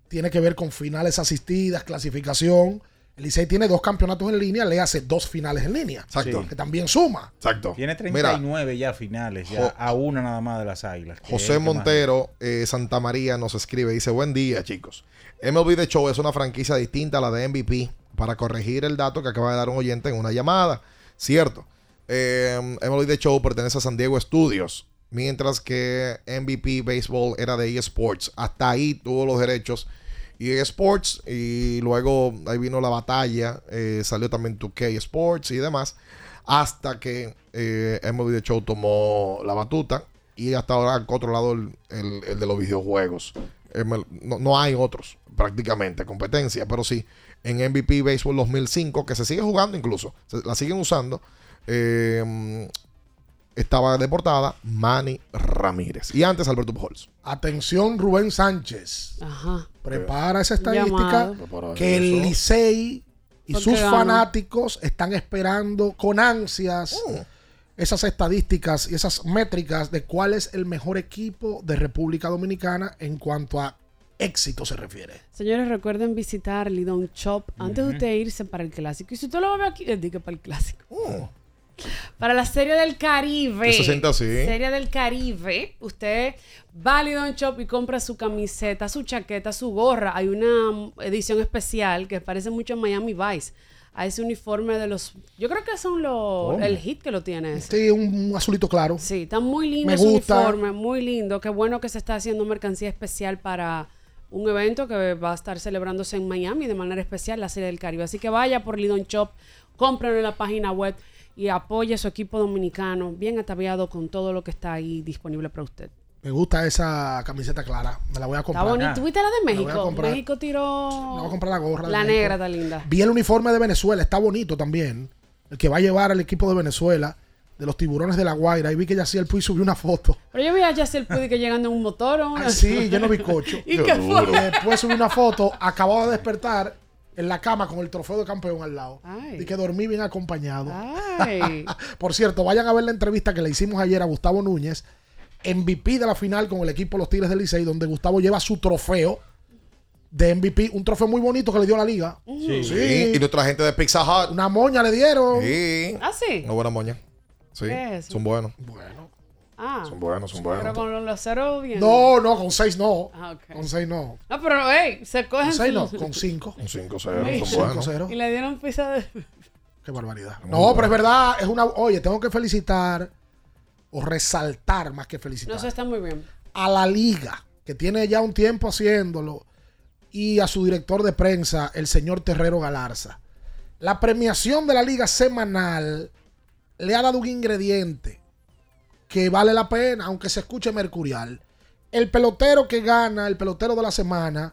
tiene que ver con finales asistidas, clasificación. El Licey tiene dos campeonatos en línea, le hace dos finales en línea. Exacto. Que también suma. Exacto. Tiene Mira, 39 ya finales, ya a una nada más de las águilas. José Montero, eh, Santa María, nos escribe. Dice, buen día, chicos. MLB The Show es una franquicia distinta a la de MVP para corregir el dato que acaba de dar un oyente en una llamada. Cierto. Eh, MLB The Show pertenece a San Diego Studios, mientras que MVP Baseball era de eSports. Hasta ahí tuvo los derechos y eSports y luego ahí vino la batalla, eh, salió también 2K Sports y demás, hasta que eh, MLB Show tomó la batuta y hasta ahora ha controlado el, el- de los videojuegos. No, no hay otros prácticamente competencia, pero sí en MVP Baseball 2005 que se sigue jugando incluso, se- la siguen usando. eh, estaba deportada Manny Ramírez y antes Alberto Pujols. Atención, Rubén Sánchez. Ajá. Prepara esa estadística Llamado. Que el. Licey y Porque sus gana. fanáticos están esperando con ansias esas estadísticas y esas métricas de cuál es el mejor equipo de República Dominicana en cuanto a éxito se refiere. Señores, recuerden visitar Lidon Shop antes de usted irse para el clásico. Y si usted lo ve aquí, eh, diga para el clásico. Para la Serie del Caribe. Se sienta así. Serie del Caribe. Usted va a Lidon Shop y compra su camiseta, su chaqueta, su gorra. Hay una mm, edición especial que parece mucho a Miami Vice. A ese uniforme de los... Yo creo que son los... El hit que lo tiene ese. Sí, un, un azulito claro. Sí, está muy lindo Me ese gusta. uniforme, muy lindo. Qué bueno que se está haciendo mercancía especial para un evento que va a estar celebrándose en Miami de manera especial, la Serie del Caribe. Así que vaya por Lidon Shop, cómprenlo en la página web y apoye a su equipo dominicano, bien ataviado con todo lo que está ahí disponible para usted. Me gusta esa camiseta clara. Me la voy a Está comprar. bonito. ¿Tuviste la de La México? comprar. México tiró... Me voy a comprar la gorra. La negra está linda. Vi el uniforme de Venezuela, está bonito también. El que va a llevar al equipo de Venezuela, de los tiburones de la Guaira. Y vi que Yaciel Puy subió una foto. Pero yo vi a Yacel Pudy que llegando en un motor o una... Sí, yo no vi cocho. ¿Y qué fue? Y después subí una foto, acababa de despertar en la cama con el trofeo de campeón al lado. Ay. Y que dormí bien acompañado. Ay. Por cierto, vayan a ver la entrevista que le hicimos ayer a Gustavo Núñez, MVP de la final con el equipo Los Tigres del Licey, donde Gustavo lleva su trofeo de MVP, un trofeo muy bonito que le dio la liga. Sí. Sí. Y nuestra gente de Pizza Hut. Una moña le dieron. Sí. ¿Ah, sí? Una buena moña. Sí. ¿Qué es eso? Son buenos. Bueno. Ah. Son buenos, son Pero buenos. con los, los ceros bien. No, no, con seis no. Ah, ok. Con seis no. No, pero, hey, se cogen. Con seis no, con cinco. Un 5-0. Sí. Son Cinco buenos. cero. Y le dieron pizza de. Qué barbaridad. Muy No, bueno. pero es verdad, es una. Oye, tengo que felicitar o resaltar más que felicitar No, eso está muy bien. a la liga, que tiene ya un tiempo haciéndolo, y a su director de prensa, el señor Terrero Galarza. La premiación de la liga semanal le ha dado un ingrediente que vale la pena, aunque se escuche mercurial. El pelotero que gana, el pelotero de la semana,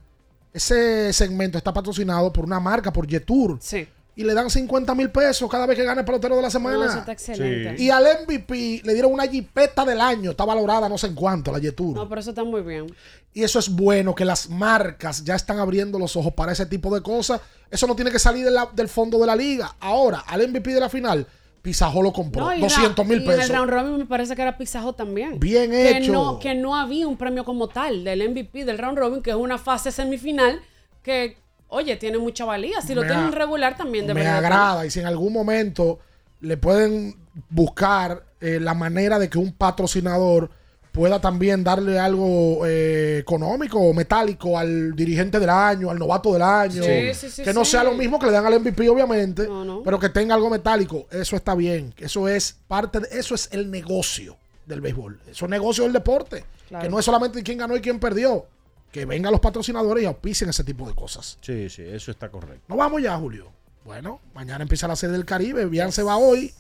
ese segmento está patrocinado por una marca, por Yetur. Sí. Y le dan 50 mil pesos cada vez que gana el pelotero de la semana. No, eso está excelente. Y al MVP le dieron una jipeta del año. Está valorada no sé en cuánto, la Yetur. No, pero eso está muy bien. Y eso es bueno, que las marcas ya están abriendo los ojos para ese tipo de cosas. Eso no tiene que salir de la- del fondo de la liga. Ahora, al MVP de la final, Pizarro lo compró. No, y 200 mil En el pesos. round robin me parece que era Pizarro también. Bien Que hecho. no, que no había un premio como tal del MVP del round robin, que es una fase semifinal que, oye, tiene mucha valía. Si lo Me tienen a- regular también Me debería. agrada. Y si en algún momento le pueden buscar eh, la manera de que un patrocinador pueda también darle algo eh, económico o metálico al dirigente del año, al novato del año. Sí, sí, sí, que no sí. sea lo mismo que le dan al MVP, obviamente, pero que tenga algo metálico. Eso está bien. Eso es parte de, eso es el negocio del béisbol. Eso es negocio del deporte. Claro. Que no es solamente quién ganó y quién perdió. Que vengan los patrocinadores y auspicien ese tipo de cosas. Sí, sí, eso está correcto. No vamos ya, Julio. Bueno, mañana empieza la serie del Caribe. Bian se va hoy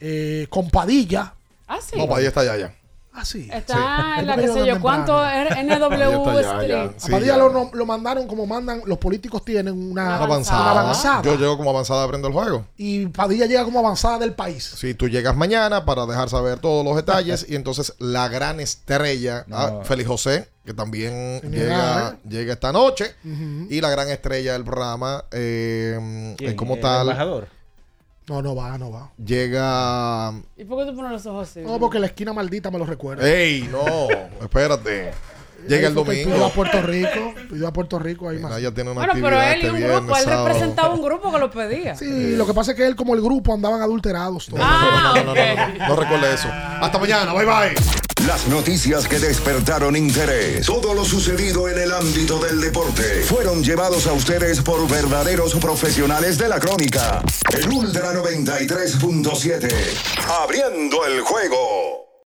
eh, con Padilla. Ah, sí. No, para ahí está allá ya. Ah, sí. Está Sí. en la que sé yo cuánto es NW Street. a Padilla lo, no- lo mandaron como mandan, los políticos tienen una, Una avanzada. una avanzada. Yo llego como avanzada aprendo el juego. Y Padilla llega como avanzada del país. Si tú llegas mañana para dejar saber todos los detalles y entonces la gran estrella, ah, Félix José, que también llega, negar, llega esta noche, y la gran estrella del programa, eh, eh, como ¿El tal, embajador? No, no va, no va. llega... ¿Y por qué tú pones los ojos así? No, porque la esquina maldita me lo recuerda. ¡Ey, no! espérate. Llega el domingo. Pidió a Puerto Rico. Pidió a Puerto Rico ahí más. Ya tiene una Bueno, pero él y este un grupo, él sábado. representaba un grupo que lo pedía. Sí, lo que pasa es que él, como el grupo, andaban adulterados. todos. Ah, No, no, no, no, no, no recuerde eso. Hasta mañana, bye bye. Las noticias que despertaron interés, todo lo sucedido en el ámbito del deporte, fueron llevados a ustedes por verdaderos profesionales de la crónica. El Ultra 93.7, abriendo el juego.